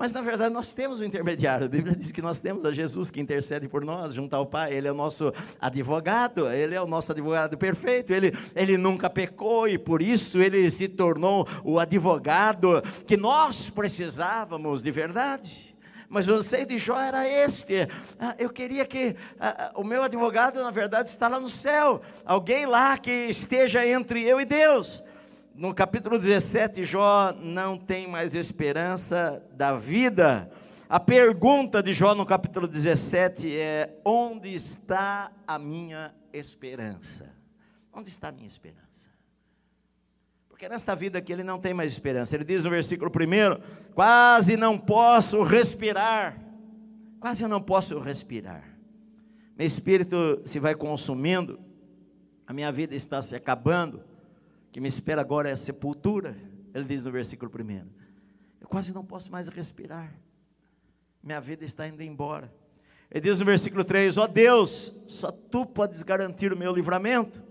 Mas na verdade nós temos um intermediário. A Bíblia diz que nós temos a Jesus que intercede por nós junto ao Pai. Ele é o nosso advogado, ele é o nosso advogado perfeito. Ele, ele nunca pecou e por isso ele se tornou o advogado que nós precisávamos de verdade. Mas o anseio de Jó era este. Ah, eu queria que ah, ah, o meu advogado, na verdade, está lá no céu. Alguém lá que esteja entre eu e Deus no capítulo 17, Jó não tem mais esperança da vida. A pergunta de Jó no capítulo 17 é: onde está a minha esperança? Onde está a minha esperança? Porque nesta vida aqui ele não tem mais esperança. Ele diz no versículo 1: Quase não posso respirar. Quase eu não posso respirar. Meu espírito se vai consumindo, a minha vida está se acabando. Que me espera agora é a sepultura. Ele diz no versículo 1: Eu quase não posso mais respirar. Minha vida está indo embora. Ele diz no versículo 3: Ó oh Deus, só tu podes garantir o meu livramento.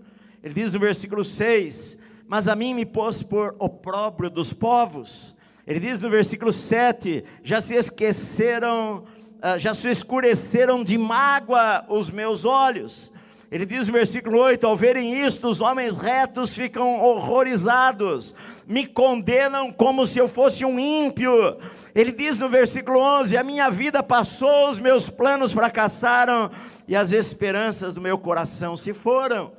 Ele diz no versículo 6: Mas a mim me pôs por opróbrio dos povos. Ele diz no versículo 7: Já se esqueceram, ah, já se escureceram de mágoa os meus olhos. Ele diz no versículo 8: Ao verem isto, os homens retos ficam horrorizados, me condenam como se eu fosse um ímpio. Ele diz no versículo 11: A minha vida passou, os meus planos fracassaram e as esperanças do meu coração se foram.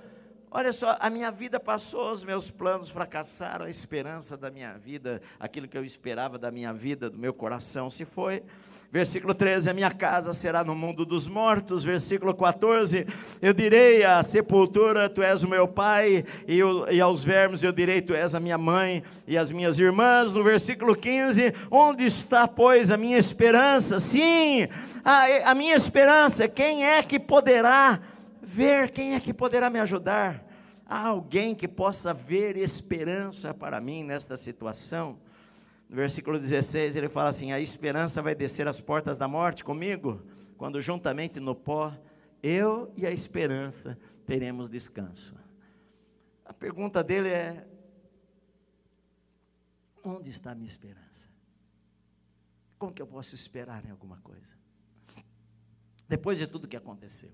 Olha só, a minha vida passou, os meus planos fracassaram, a esperança da minha vida, aquilo que eu esperava da minha vida, do meu coração se foi. Versículo 13: A minha casa será no mundo dos mortos. Versículo 14: Eu direi à sepultura: Tu és o meu pai, e, eu, e aos vermes eu direi: Tu és a minha mãe e as minhas irmãs. No versículo 15: Onde está, pois, a minha esperança? Sim, a, a minha esperança, quem é que poderá ver, quem é que poderá me ajudar? Há alguém que possa ver esperança para mim nesta situação? No versículo 16 ele fala assim: A esperança vai descer às portas da morte comigo, quando juntamente no pó, eu e a esperança teremos descanso. A pergunta dele é: Onde está a minha esperança? Como que eu posso esperar em alguma coisa? Depois de tudo que aconteceu.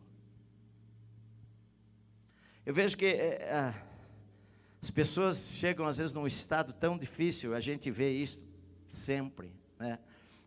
Eu vejo que é, as pessoas chegam às vezes num estado tão difícil, a gente vê isso sempre, né?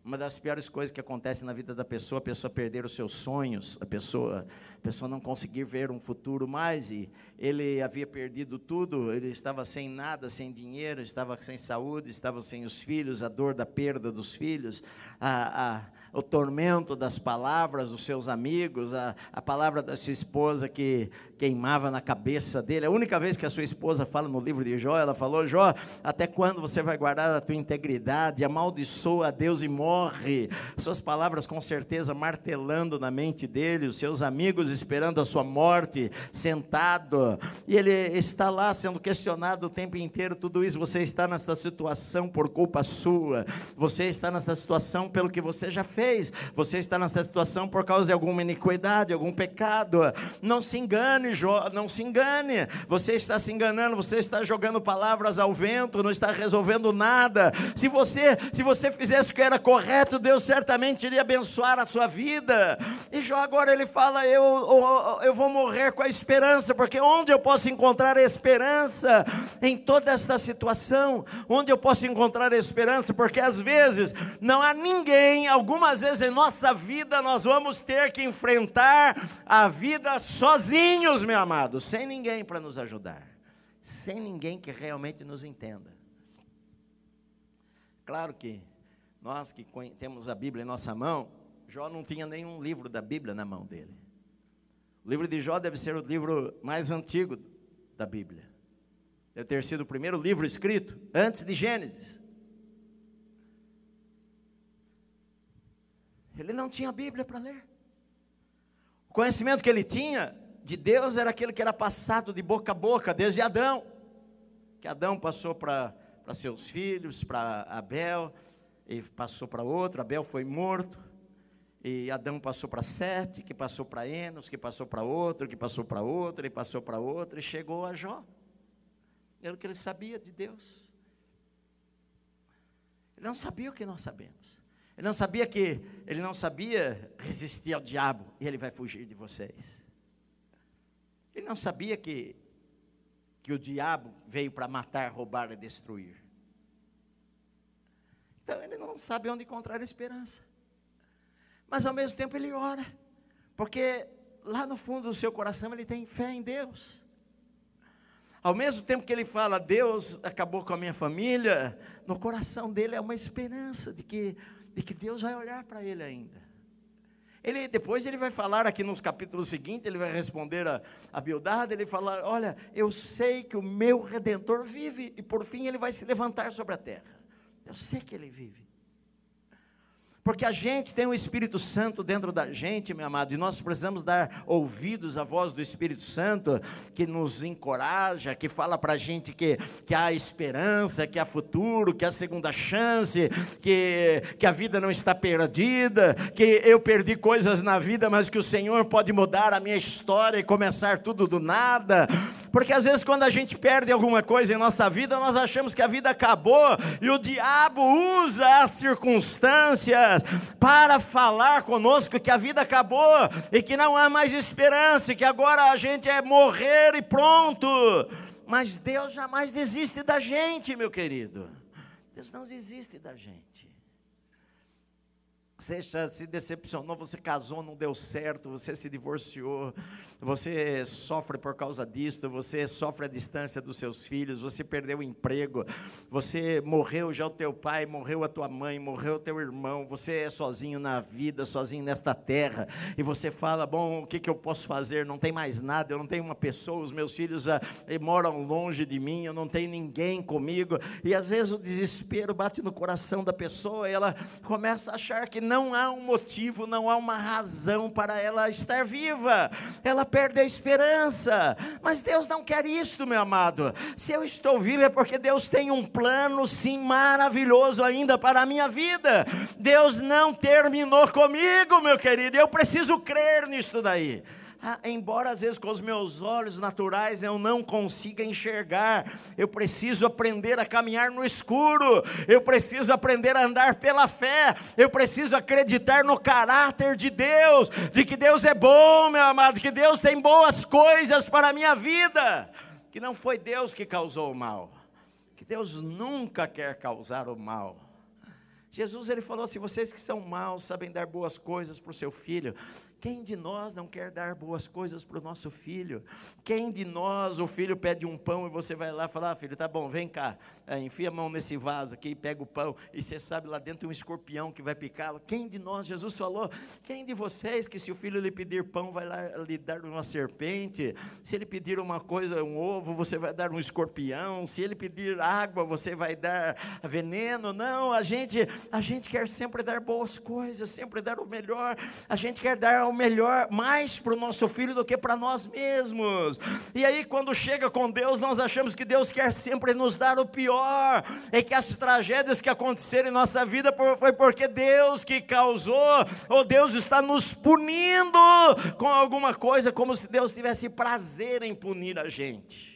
Uma das piores coisas que acontece na vida da pessoa, a pessoa perder os seus sonhos, a pessoa, a pessoa não conseguir ver um futuro mais, e ele havia perdido tudo, ele estava sem nada, sem dinheiro, estava sem saúde, estava sem os filhos, a dor da perda dos filhos, a, a o tormento das palavras dos seus amigos, a, a palavra da sua esposa que queimava na cabeça dele. A única vez que a sua esposa fala no livro de Jó, ela falou: Jó, até quando você vai guardar a tua integridade? Amaldiçoa a Deus e morre. Suas palavras com certeza martelando na mente dele, os seus amigos esperando a sua morte, sentado. E ele está lá sendo questionado o tempo inteiro. Tudo isso, você está nessa situação por culpa sua. Você está nessa situação pelo que você já fez fez. Você está nessa situação por causa de alguma iniquidade, algum pecado. Não se engane, Jó, não se engane. Você está se enganando, você está jogando palavras ao vento, não está resolvendo nada. Se você, se você fizesse o que era correto, Deus certamente iria abençoar a sua vida. E Jó agora ele fala: eu, eu, eu vou morrer com a esperança, porque onde eu posso encontrar esperança em toda essa situação? Onde eu posso encontrar esperança? Porque às vezes não há ninguém, alguma Algumas vezes em nossa vida nós vamos ter que enfrentar a vida sozinhos, meu amado, sem ninguém para nos ajudar, sem ninguém que realmente nos entenda. Claro que nós que temos a Bíblia em nossa mão, Jó não tinha nenhum livro da Bíblia na mão dele. O livro de Jó deve ser o livro mais antigo da Bíblia. Deve ter sido o primeiro livro escrito antes de Gênesis. Ele não tinha Bíblia para ler. O conhecimento que ele tinha de Deus era aquele que era passado de boca a boca, desde Adão. Que Adão passou para seus filhos, para Abel, e passou para outro, Abel foi morto. E Adão passou para Sete, que passou para Enos, que passou para outro, que passou para outro, e passou para outro, e chegou a Jó. Era o que ele sabia de Deus. Ele não sabia o que nós sabemos. Ele não sabia que ele não sabia resistir ao diabo e ele vai fugir de vocês. Ele não sabia que que o diabo veio para matar, roubar e destruir. Então ele não sabe onde encontrar esperança. Mas ao mesmo tempo ele ora, porque lá no fundo do seu coração ele tem fé em Deus. Ao mesmo tempo que ele fala, Deus acabou com a minha família, no coração dele é uma esperança de que de que Deus vai olhar para ele ainda. Ele, depois ele vai falar aqui nos capítulos seguintes, ele vai responder a, a ele fala, olha, eu sei que o meu Redentor vive, e por fim ele vai se levantar sobre a terra. Eu sei que ele vive. Porque a gente tem o Espírito Santo dentro da gente, meu amado, e nós precisamos dar ouvidos à voz do Espírito Santo, que nos encoraja, que fala para a gente que, que há esperança, que há futuro, que há segunda chance, que, que a vida não está perdida, que eu perdi coisas na vida, mas que o Senhor pode mudar a minha história e começar tudo do nada. Porque às vezes, quando a gente perde alguma coisa em nossa vida, nós achamos que a vida acabou, e o diabo usa as circunstâncias para falar conosco que a vida acabou e que não há mais esperança, e que agora a gente é morrer e pronto. Mas Deus jamais desiste da gente, meu querido. Deus não desiste da gente. Você já se decepcionou, você casou, não deu certo, você se divorciou, você sofre por causa disso, você sofre a distância dos seus filhos, você perdeu o emprego, você morreu já o teu pai, morreu a tua mãe, morreu o teu irmão, você é sozinho na vida, sozinho nesta terra, e você fala: bom, o que, que eu posso fazer? Não tem mais nada, eu não tenho uma pessoa, os meus filhos ah, moram longe de mim, eu não tenho ninguém comigo, e às vezes o desespero bate no coração da pessoa, e ela começa a achar que não há um motivo, não há uma razão para ela estar viva, ela perde a esperança. Mas Deus não quer isso, meu amado. Se eu estou vivo é porque Deus tem um plano, sim, maravilhoso ainda para a minha vida. Deus não terminou comigo, meu querido. Eu preciso crer nisso daí. Ah, embora às vezes com os meus olhos naturais eu não consiga enxergar, eu preciso aprender a caminhar no escuro, eu preciso aprender a andar pela fé, eu preciso acreditar no caráter de Deus, de que Deus é bom, meu amado, que Deus tem boas coisas para a minha vida, que não foi Deus que causou o mal, que Deus nunca quer causar o mal. Jesus ele falou assim: vocês que são maus sabem dar boas coisas para o seu filho. Quem de nós não quer dar boas coisas para o nosso filho? Quem de nós, o filho pede um pão e você vai lá falar, ah, filho, tá bom, vem cá, é, enfia a mão nesse vaso aqui, pega o pão, e você sabe, lá dentro tem um escorpião que vai picá-lo. Quem de nós, Jesus falou, quem de vocês que se o filho lhe pedir pão, vai lá lhe dar uma serpente? Se ele pedir uma coisa, um ovo, você vai dar um escorpião? Se ele pedir água, você vai dar veneno? Não, a gente, a gente quer sempre dar boas coisas, sempre dar o melhor, a gente quer dar o melhor, mais para o nosso filho do que para nós mesmos. E aí, quando chega com Deus, nós achamos que Deus quer sempre nos dar o pior, e que as tragédias que aconteceram em nossa vida foi porque Deus que causou, ou Deus está nos punindo com alguma coisa, como se Deus tivesse prazer em punir a gente.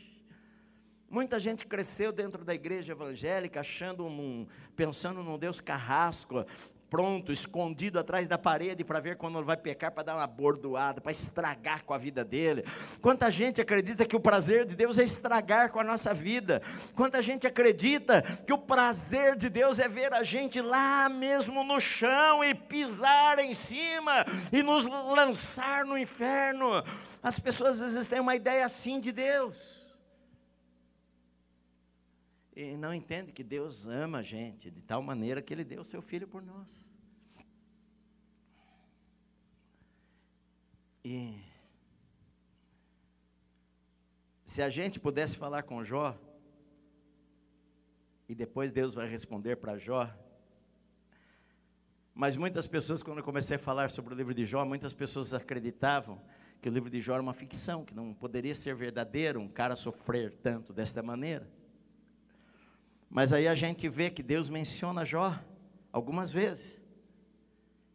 Muita gente cresceu dentro da igreja evangélica achando um, pensando num Deus carrasco, pronto, escondido atrás da parede para ver quando ele vai pecar, para dar uma bordoada, para estragar com a vida dele. Quanta gente acredita que o prazer de Deus é estragar com a nossa vida. Quanta gente acredita que o prazer de Deus é ver a gente lá mesmo no chão e pisar em cima e nos lançar no inferno. As pessoas às vezes têm uma ideia assim de Deus e não entende que Deus ama a gente de tal maneira que Ele deu o seu filho por nós. E se a gente pudesse falar com Jó, e depois Deus vai responder para Jó, mas muitas pessoas, quando eu comecei a falar sobre o livro de Jó, muitas pessoas acreditavam que o livro de Jó era uma ficção, que não poderia ser verdadeiro um cara sofrer tanto desta maneira. Mas aí a gente vê que Deus menciona Jó algumas vezes.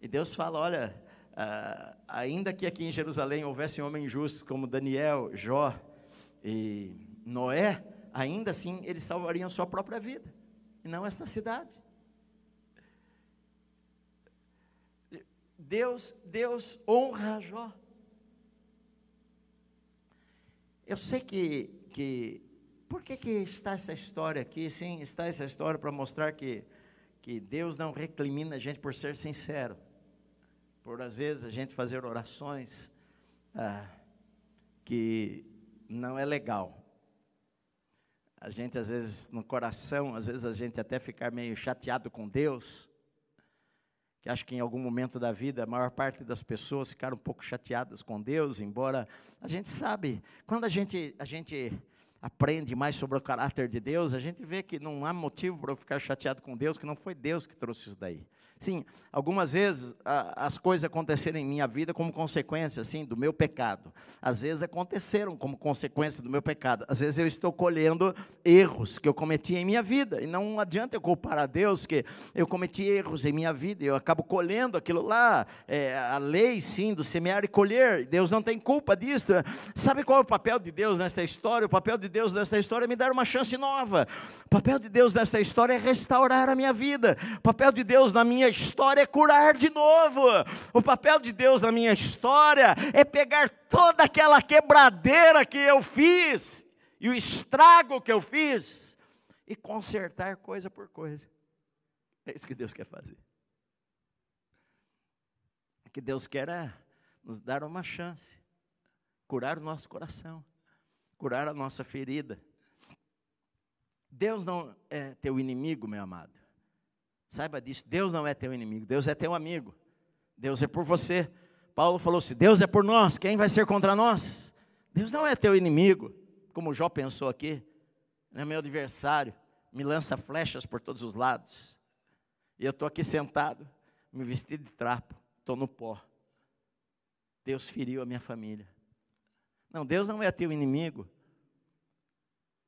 E Deus fala: olha, ah, ainda que aqui em Jerusalém houvesse um homem justo como Daniel, Jó e Noé, ainda assim eles salvariam sua própria vida, e não esta cidade. Deus, Deus honra Jó. Eu sei que, que por que, que está essa história aqui? Sim, está essa história para mostrar que, que Deus não recrimina a gente por ser sincero. Por às vezes a gente fazer orações ah, que não é legal. A gente às vezes no coração, às vezes a gente até ficar meio chateado com Deus. que acho que em algum momento da vida a maior parte das pessoas ficaram um pouco chateadas com Deus, embora a gente sabe, quando a gente, a gente aprende mais sobre o caráter de Deus, a gente vê que não há motivo para eu ficar chateado com Deus, que não foi Deus que trouxe isso daí. Sim, algumas vezes a, as coisas aconteceram em minha vida como consequência, assim, do meu pecado. Às vezes aconteceram como consequência do meu pecado. Às vezes eu estou colhendo erros que eu cometi em minha vida. E não adianta eu culpar a Deus que eu cometi erros em minha vida. Eu acabo colhendo aquilo lá. É, a lei, sim, do semear e colher. Deus não tem culpa disso. Sabe qual é o papel de Deus nessa história? O papel de Deus nessa história é me dar uma chance nova. O papel de Deus nessa história é restaurar a minha vida. O papel de Deus na minha história é curar de novo. O papel de Deus na minha história é pegar toda aquela quebradeira que eu fiz e o estrago que eu fiz e consertar coisa por coisa. É isso que Deus quer fazer. O que Deus quer é nos dar uma chance, curar o nosso coração, curar a nossa ferida. Deus não é teu inimigo, meu amado. Saiba disso, Deus não é teu inimigo, Deus é teu amigo. Deus é por você. Paulo falou: se Deus é por nós, quem vai ser contra nós? Deus não é teu inimigo, como Jó pensou aqui, não é meu adversário, me lança flechas por todos os lados. E eu estou aqui sentado, me vesti de trapo, estou no pó. Deus feriu a minha família. Não, Deus não é teu inimigo.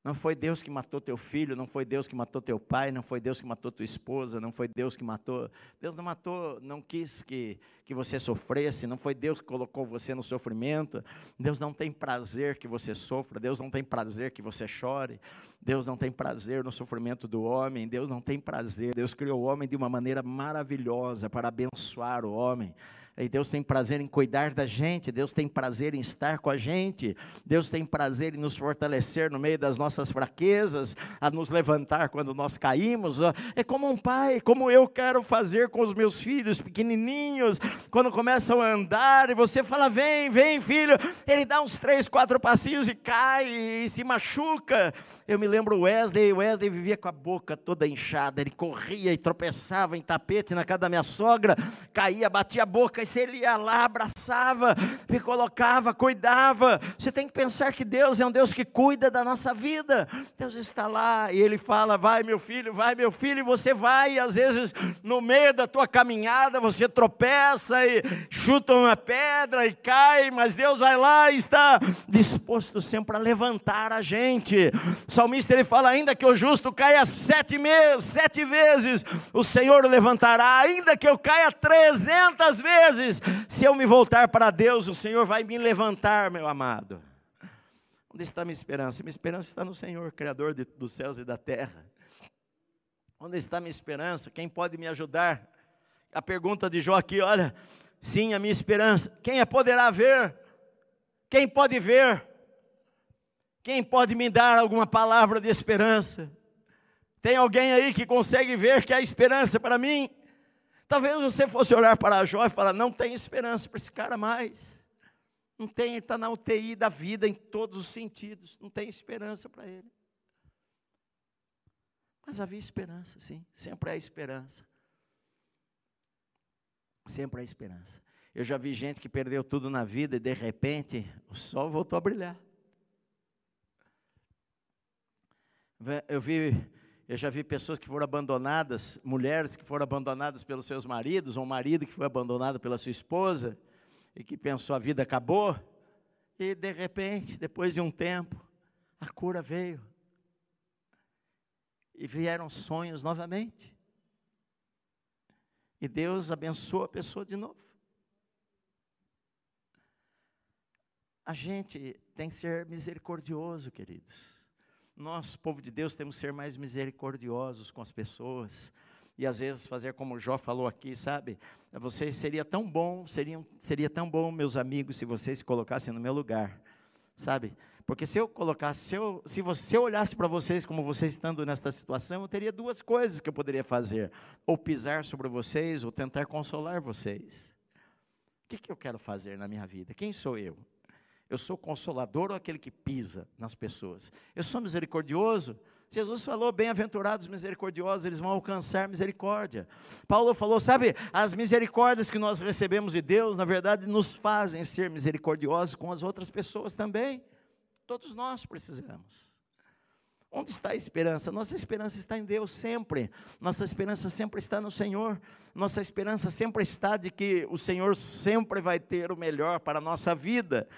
Não foi Deus que matou teu filho, não foi Deus que matou teu pai, não foi Deus que matou tua esposa, não foi Deus que matou. Deus não matou, não quis que, que você sofresse, não foi Deus que colocou você no sofrimento. Deus não tem prazer que você sofra, Deus não tem prazer que você chore. Deus não tem prazer no sofrimento do homem, Deus não tem prazer. Deus criou o homem de uma maneira maravilhosa para abençoar o homem. E Deus tem prazer em cuidar da gente, Deus tem prazer em estar com a gente, Deus tem prazer em nos fortalecer no meio das nossas fraquezas, a nos levantar quando nós caímos. É como um pai, como eu quero fazer com os meus filhos pequenininhos, quando começam a andar e você fala: vem, vem, filho. Ele dá uns três, quatro passinhos e cai e se machuca. Eu me lembro Wesley, Wesley vivia com a boca toda inchada, ele corria e tropeçava em tapete na casa da minha sogra, caía, batia a boca e ele ia lá, abraçava, me colocava, cuidava. Você tem que pensar que Deus é um Deus que cuida da nossa vida. Deus está lá e Ele fala: vai meu filho, vai meu filho, e você vai. E às vezes no meio da tua caminhada você tropeça e chuta uma pedra e cai, mas Deus vai lá e está disposto sempre a levantar a gente. O salmista ele fala: ainda que o justo caia sete, meses, sete vezes, o Senhor levantará, ainda que eu caia trezentas vezes se eu me voltar para Deus, o Senhor vai me levantar, meu amado. Onde está minha esperança? Minha esperança está no Senhor, Criador de, dos céus e da terra. Onde está minha esperança? Quem pode me ajudar? A pergunta de Jó aqui, olha, sim, a minha esperança. Quem a poderá ver? Quem pode ver? Quem pode me dar alguma palavra de esperança? Tem alguém aí que consegue ver que há esperança para mim? Talvez você fosse olhar para Jó e falar: não tem esperança para esse cara mais. Não tem, está na UTI da vida em todos os sentidos. Não tem esperança para ele. Mas havia esperança, sim. Sempre há esperança. Sempre há esperança. Eu já vi gente que perdeu tudo na vida e de repente o sol voltou a brilhar. Eu vi eu já vi pessoas que foram abandonadas, mulheres que foram abandonadas pelos seus maridos, ou um marido que foi abandonado pela sua esposa, e que pensou a vida acabou, e de repente, depois de um tempo, a cura veio. E vieram sonhos novamente. E Deus abençoou a pessoa de novo. A gente tem que ser misericordioso, queridos. Nós, povo de Deus, temos que ser mais misericordiosos com as pessoas. E às vezes fazer como o Jó falou aqui, sabe? Vocês seria tão bom, seriam, seria tão bom, meus amigos, se vocês se colocassem no meu lugar, sabe? Porque se eu colocasse, se eu, se você, se eu olhasse para vocês como vocês estando nesta situação, eu teria duas coisas que eu poderia fazer: ou pisar sobre vocês, ou tentar consolar vocês. O que, que eu quero fazer na minha vida? Quem sou eu? Eu sou consolador ou aquele que pisa nas pessoas? Eu sou misericordioso? Jesus falou: bem-aventurados misericordiosos, eles vão alcançar misericórdia. Paulo falou: sabe, as misericórdias que nós recebemos de Deus, na verdade, nos fazem ser misericordiosos com as outras pessoas também. Todos nós precisamos. Onde está a esperança? Nossa esperança está em Deus sempre. Nossa esperança sempre está no Senhor. Nossa esperança sempre está de que o Senhor sempre vai ter o melhor para a nossa vida.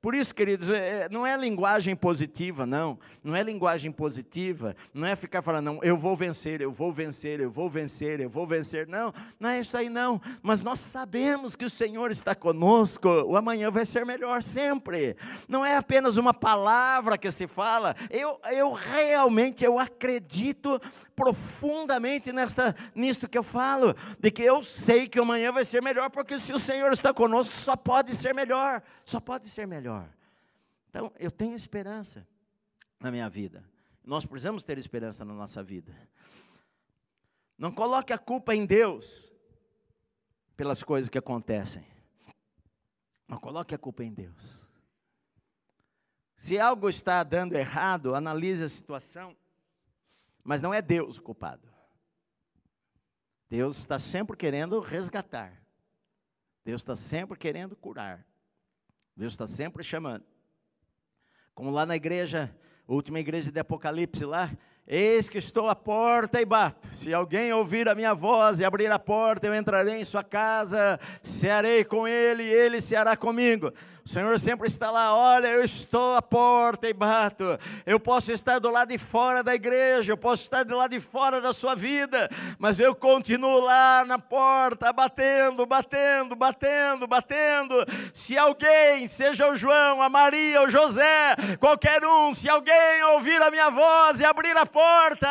Por isso, queridos, é, é, não é linguagem positiva, não. Não é linguagem positiva. Não é ficar falando, não, eu vou vencer, eu vou vencer, eu vou vencer, eu vou vencer. Não, não é isso aí, não. Mas nós sabemos que o Senhor está conosco. O amanhã vai ser melhor sempre. Não é apenas uma palavra que se fala. Eu, eu realmente, eu acredito profundamente nesta, nisto que eu falo. De que eu sei que amanhã vai ser melhor, porque se o Senhor está conosco, só pode ser melhor. Só pode ser melhor. Então, eu tenho esperança na minha vida. Nós precisamos ter esperança na nossa vida. Não coloque a culpa em Deus pelas coisas que acontecem. Não coloque a culpa em Deus. Se algo está dando errado, analise a situação, mas não é Deus o culpado. Deus está sempre querendo resgatar. Deus está sempre querendo curar. Deus está sempre chamando. Como lá na igreja, última igreja de Apocalipse lá, Eis que estou à porta e bato. Se alguém ouvir a minha voz e abrir a porta, eu entrarei em sua casa, cearei com ele e ele ceará comigo. O Senhor sempre está lá, olha, eu estou à porta e bato. Eu posso estar do lado de fora da igreja, eu posso estar do lado de fora da sua vida, mas eu continuo lá na porta, batendo, batendo, batendo, batendo. Se alguém, seja o João, a Maria, o José, qualquer um, se alguém ouvir a minha voz e abrir a porta,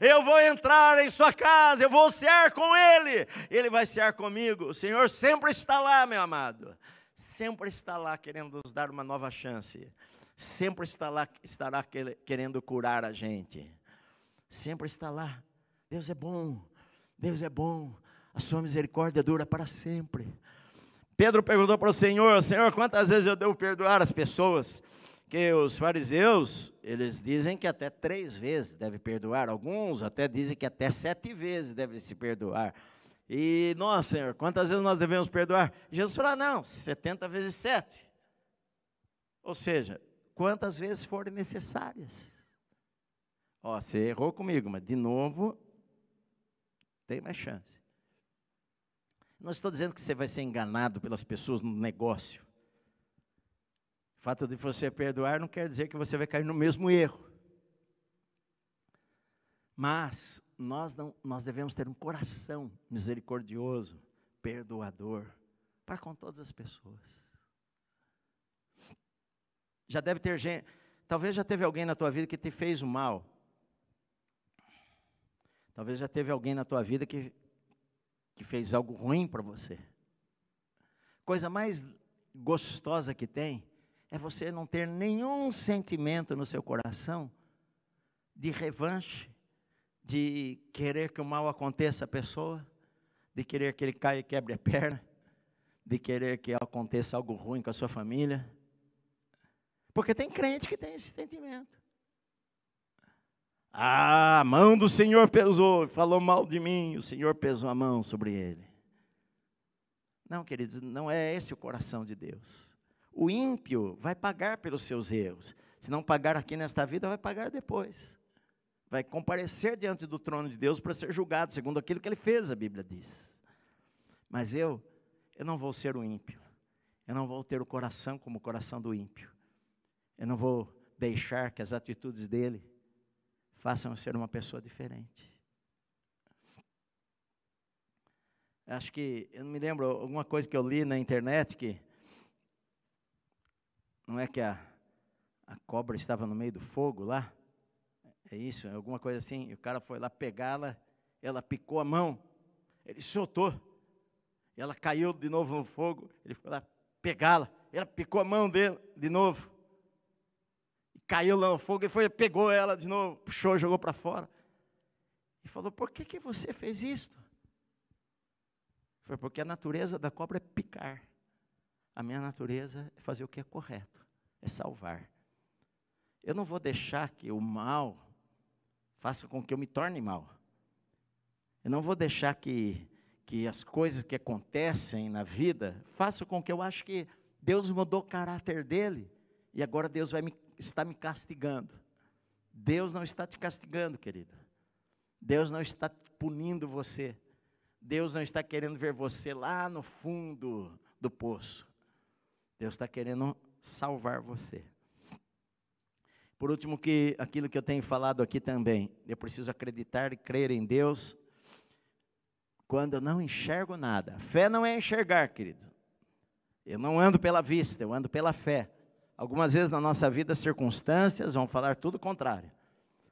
eu vou entrar em sua casa, eu vou cear com ele, ele vai cear comigo. O Senhor sempre está lá, meu amado, sempre está lá querendo nos dar uma nova chance, sempre está lá, estará querendo curar a gente, sempre está lá. Deus é bom, Deus é bom, a sua misericórdia dura para sempre. Pedro perguntou para o Senhor: Senhor, quantas vezes eu devo perdoar as pessoas? que os fariseus, eles dizem que até três vezes deve perdoar, alguns até dizem que até sete vezes deve se perdoar. E nós, Senhor, quantas vezes nós devemos perdoar? Jesus falou, não, 70 vezes sete. Ou seja, quantas vezes forem necessárias. Ó, você errou comigo, mas de novo, tem mais chance. Não estou dizendo que você vai ser enganado pelas pessoas no negócio fato de você perdoar não quer dizer que você vai cair no mesmo erro. Mas nós, não, nós devemos ter um coração misericordioso, perdoador, para com todas as pessoas. Já deve ter gente, talvez já teve alguém na tua vida que te fez o mal. Talvez já teve alguém na tua vida que, que fez algo ruim para você. Coisa mais gostosa que tem é você não ter nenhum sentimento no seu coração de revanche, de querer que o mal aconteça à pessoa, de querer que ele caia e quebre a perna, de querer que aconteça algo ruim com a sua família. Porque tem crente que tem esse sentimento. Ah, a mão do Senhor pesou, falou mal de mim, o Senhor pesou a mão sobre ele. Não, queridos, não é esse o coração de Deus. O ímpio vai pagar pelos seus erros. Se não pagar aqui nesta vida, vai pagar depois. Vai comparecer diante do trono de Deus para ser julgado, segundo aquilo que ele fez, a Bíblia diz. Mas eu, eu não vou ser o ímpio. Eu não vou ter o coração como o coração do ímpio. Eu não vou deixar que as atitudes dele façam eu ser uma pessoa diferente. Acho que, eu não me lembro, alguma coisa que eu li na internet que não é que a, a cobra estava no meio do fogo lá? É isso, é alguma coisa assim. E o cara foi lá pegá-la, ela picou a mão, ele soltou. E ela caiu de novo no fogo, ele foi lá pegá-la, ela picou a mão dele de novo. Caiu lá no fogo e foi, pegou ela de novo, puxou, jogou para fora. E falou: Por que, que você fez isto? Foi porque a natureza da cobra é picar. A minha natureza é fazer o que é correto. é salvar. Eu não vou deixar que o mal faça com que eu me torne mal. Eu não vou deixar que, que as coisas que acontecem na vida façam com que eu ache que Deus mudou o caráter dele e agora Deus vai me, está me castigando. Deus não está te castigando, querido. Deus não está punindo você. Deus não está querendo ver você lá no fundo do poço. Deus está querendo salvar você. Por último, que aquilo que eu tenho falado aqui também, eu preciso acreditar e crer em Deus quando eu não enxergo nada. Fé não é enxergar, querido. Eu não ando pela vista, eu ando pela fé. Algumas vezes na nossa vida, as circunstâncias vão falar tudo contrário.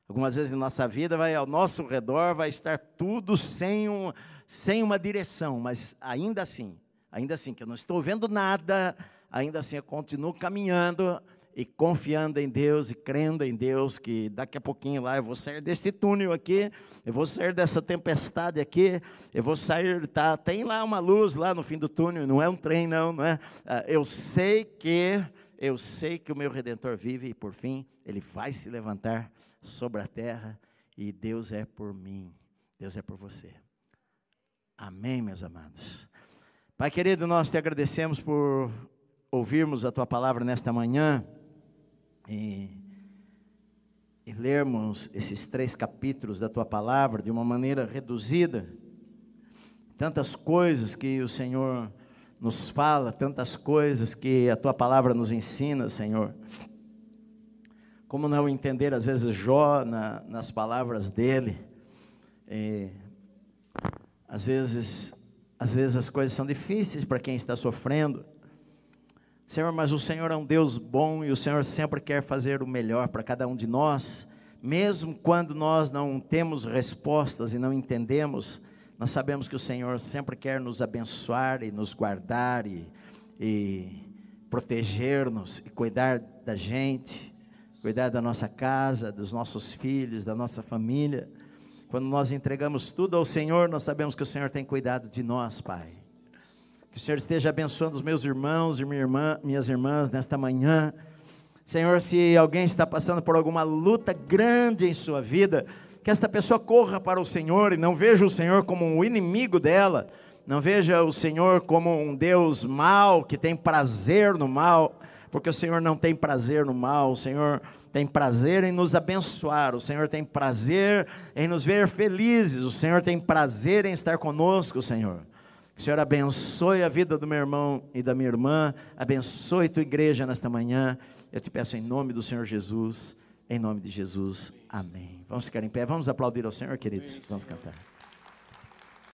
Algumas vezes na nossa vida, vai ao nosso redor, vai estar tudo sem, um, sem uma direção, mas ainda assim, ainda assim, que eu não estou vendo nada, ainda assim eu continuo caminhando e confiando em Deus e crendo em Deus, que daqui a pouquinho lá eu vou sair deste túnel aqui, eu vou sair dessa tempestade aqui, eu vou sair, tá, tem lá uma luz lá no fim do túnel, não é um trem não, não é? Ah, eu sei que eu sei que o meu redentor vive e por fim ele vai se levantar sobre a terra e Deus é por mim. Deus é por você. Amém, meus amados. Pai querido, nós te agradecemos por ouvirmos a tua palavra nesta manhã e, e lermos esses três capítulos da tua palavra de uma maneira reduzida. Tantas coisas que o Senhor nos fala, tantas coisas que a tua palavra nos ensina, Senhor. Como não entender, às vezes, Jó na, nas palavras dele. É, às vezes, às vezes as coisas são difíceis para quem está sofrendo. Senhor, mas o Senhor é um Deus bom e o Senhor sempre quer fazer o melhor para cada um de nós, mesmo quando nós não temos respostas e não entendemos nós sabemos que o Senhor sempre quer nos abençoar e nos guardar e, e proteger-nos e cuidar da gente, cuidar da nossa casa, dos nossos filhos, da nossa família. Quando nós entregamos tudo ao Senhor, nós sabemos que o Senhor tem cuidado de nós, Pai. Que o Senhor esteja abençoando os meus irmãos e minha irmã, minhas irmãs nesta manhã. Senhor, se alguém está passando por alguma luta grande em sua vida, que esta pessoa corra para o Senhor e não veja o Senhor como um inimigo dela, não veja o Senhor como um Deus mau, que tem prazer no mal, porque o Senhor não tem prazer no mal, o Senhor tem prazer em nos abençoar, o Senhor tem prazer em nos ver felizes, o Senhor tem prazer em estar conosco, Senhor. Que o Senhor abençoe a vida do meu irmão e da minha irmã, abençoe tua igreja nesta manhã. Eu te peço em nome do Senhor Jesus. Em nome de Jesus, amém. Vamos ficar em pé, vamos aplaudir ao Senhor, queridos. Vamos cantar.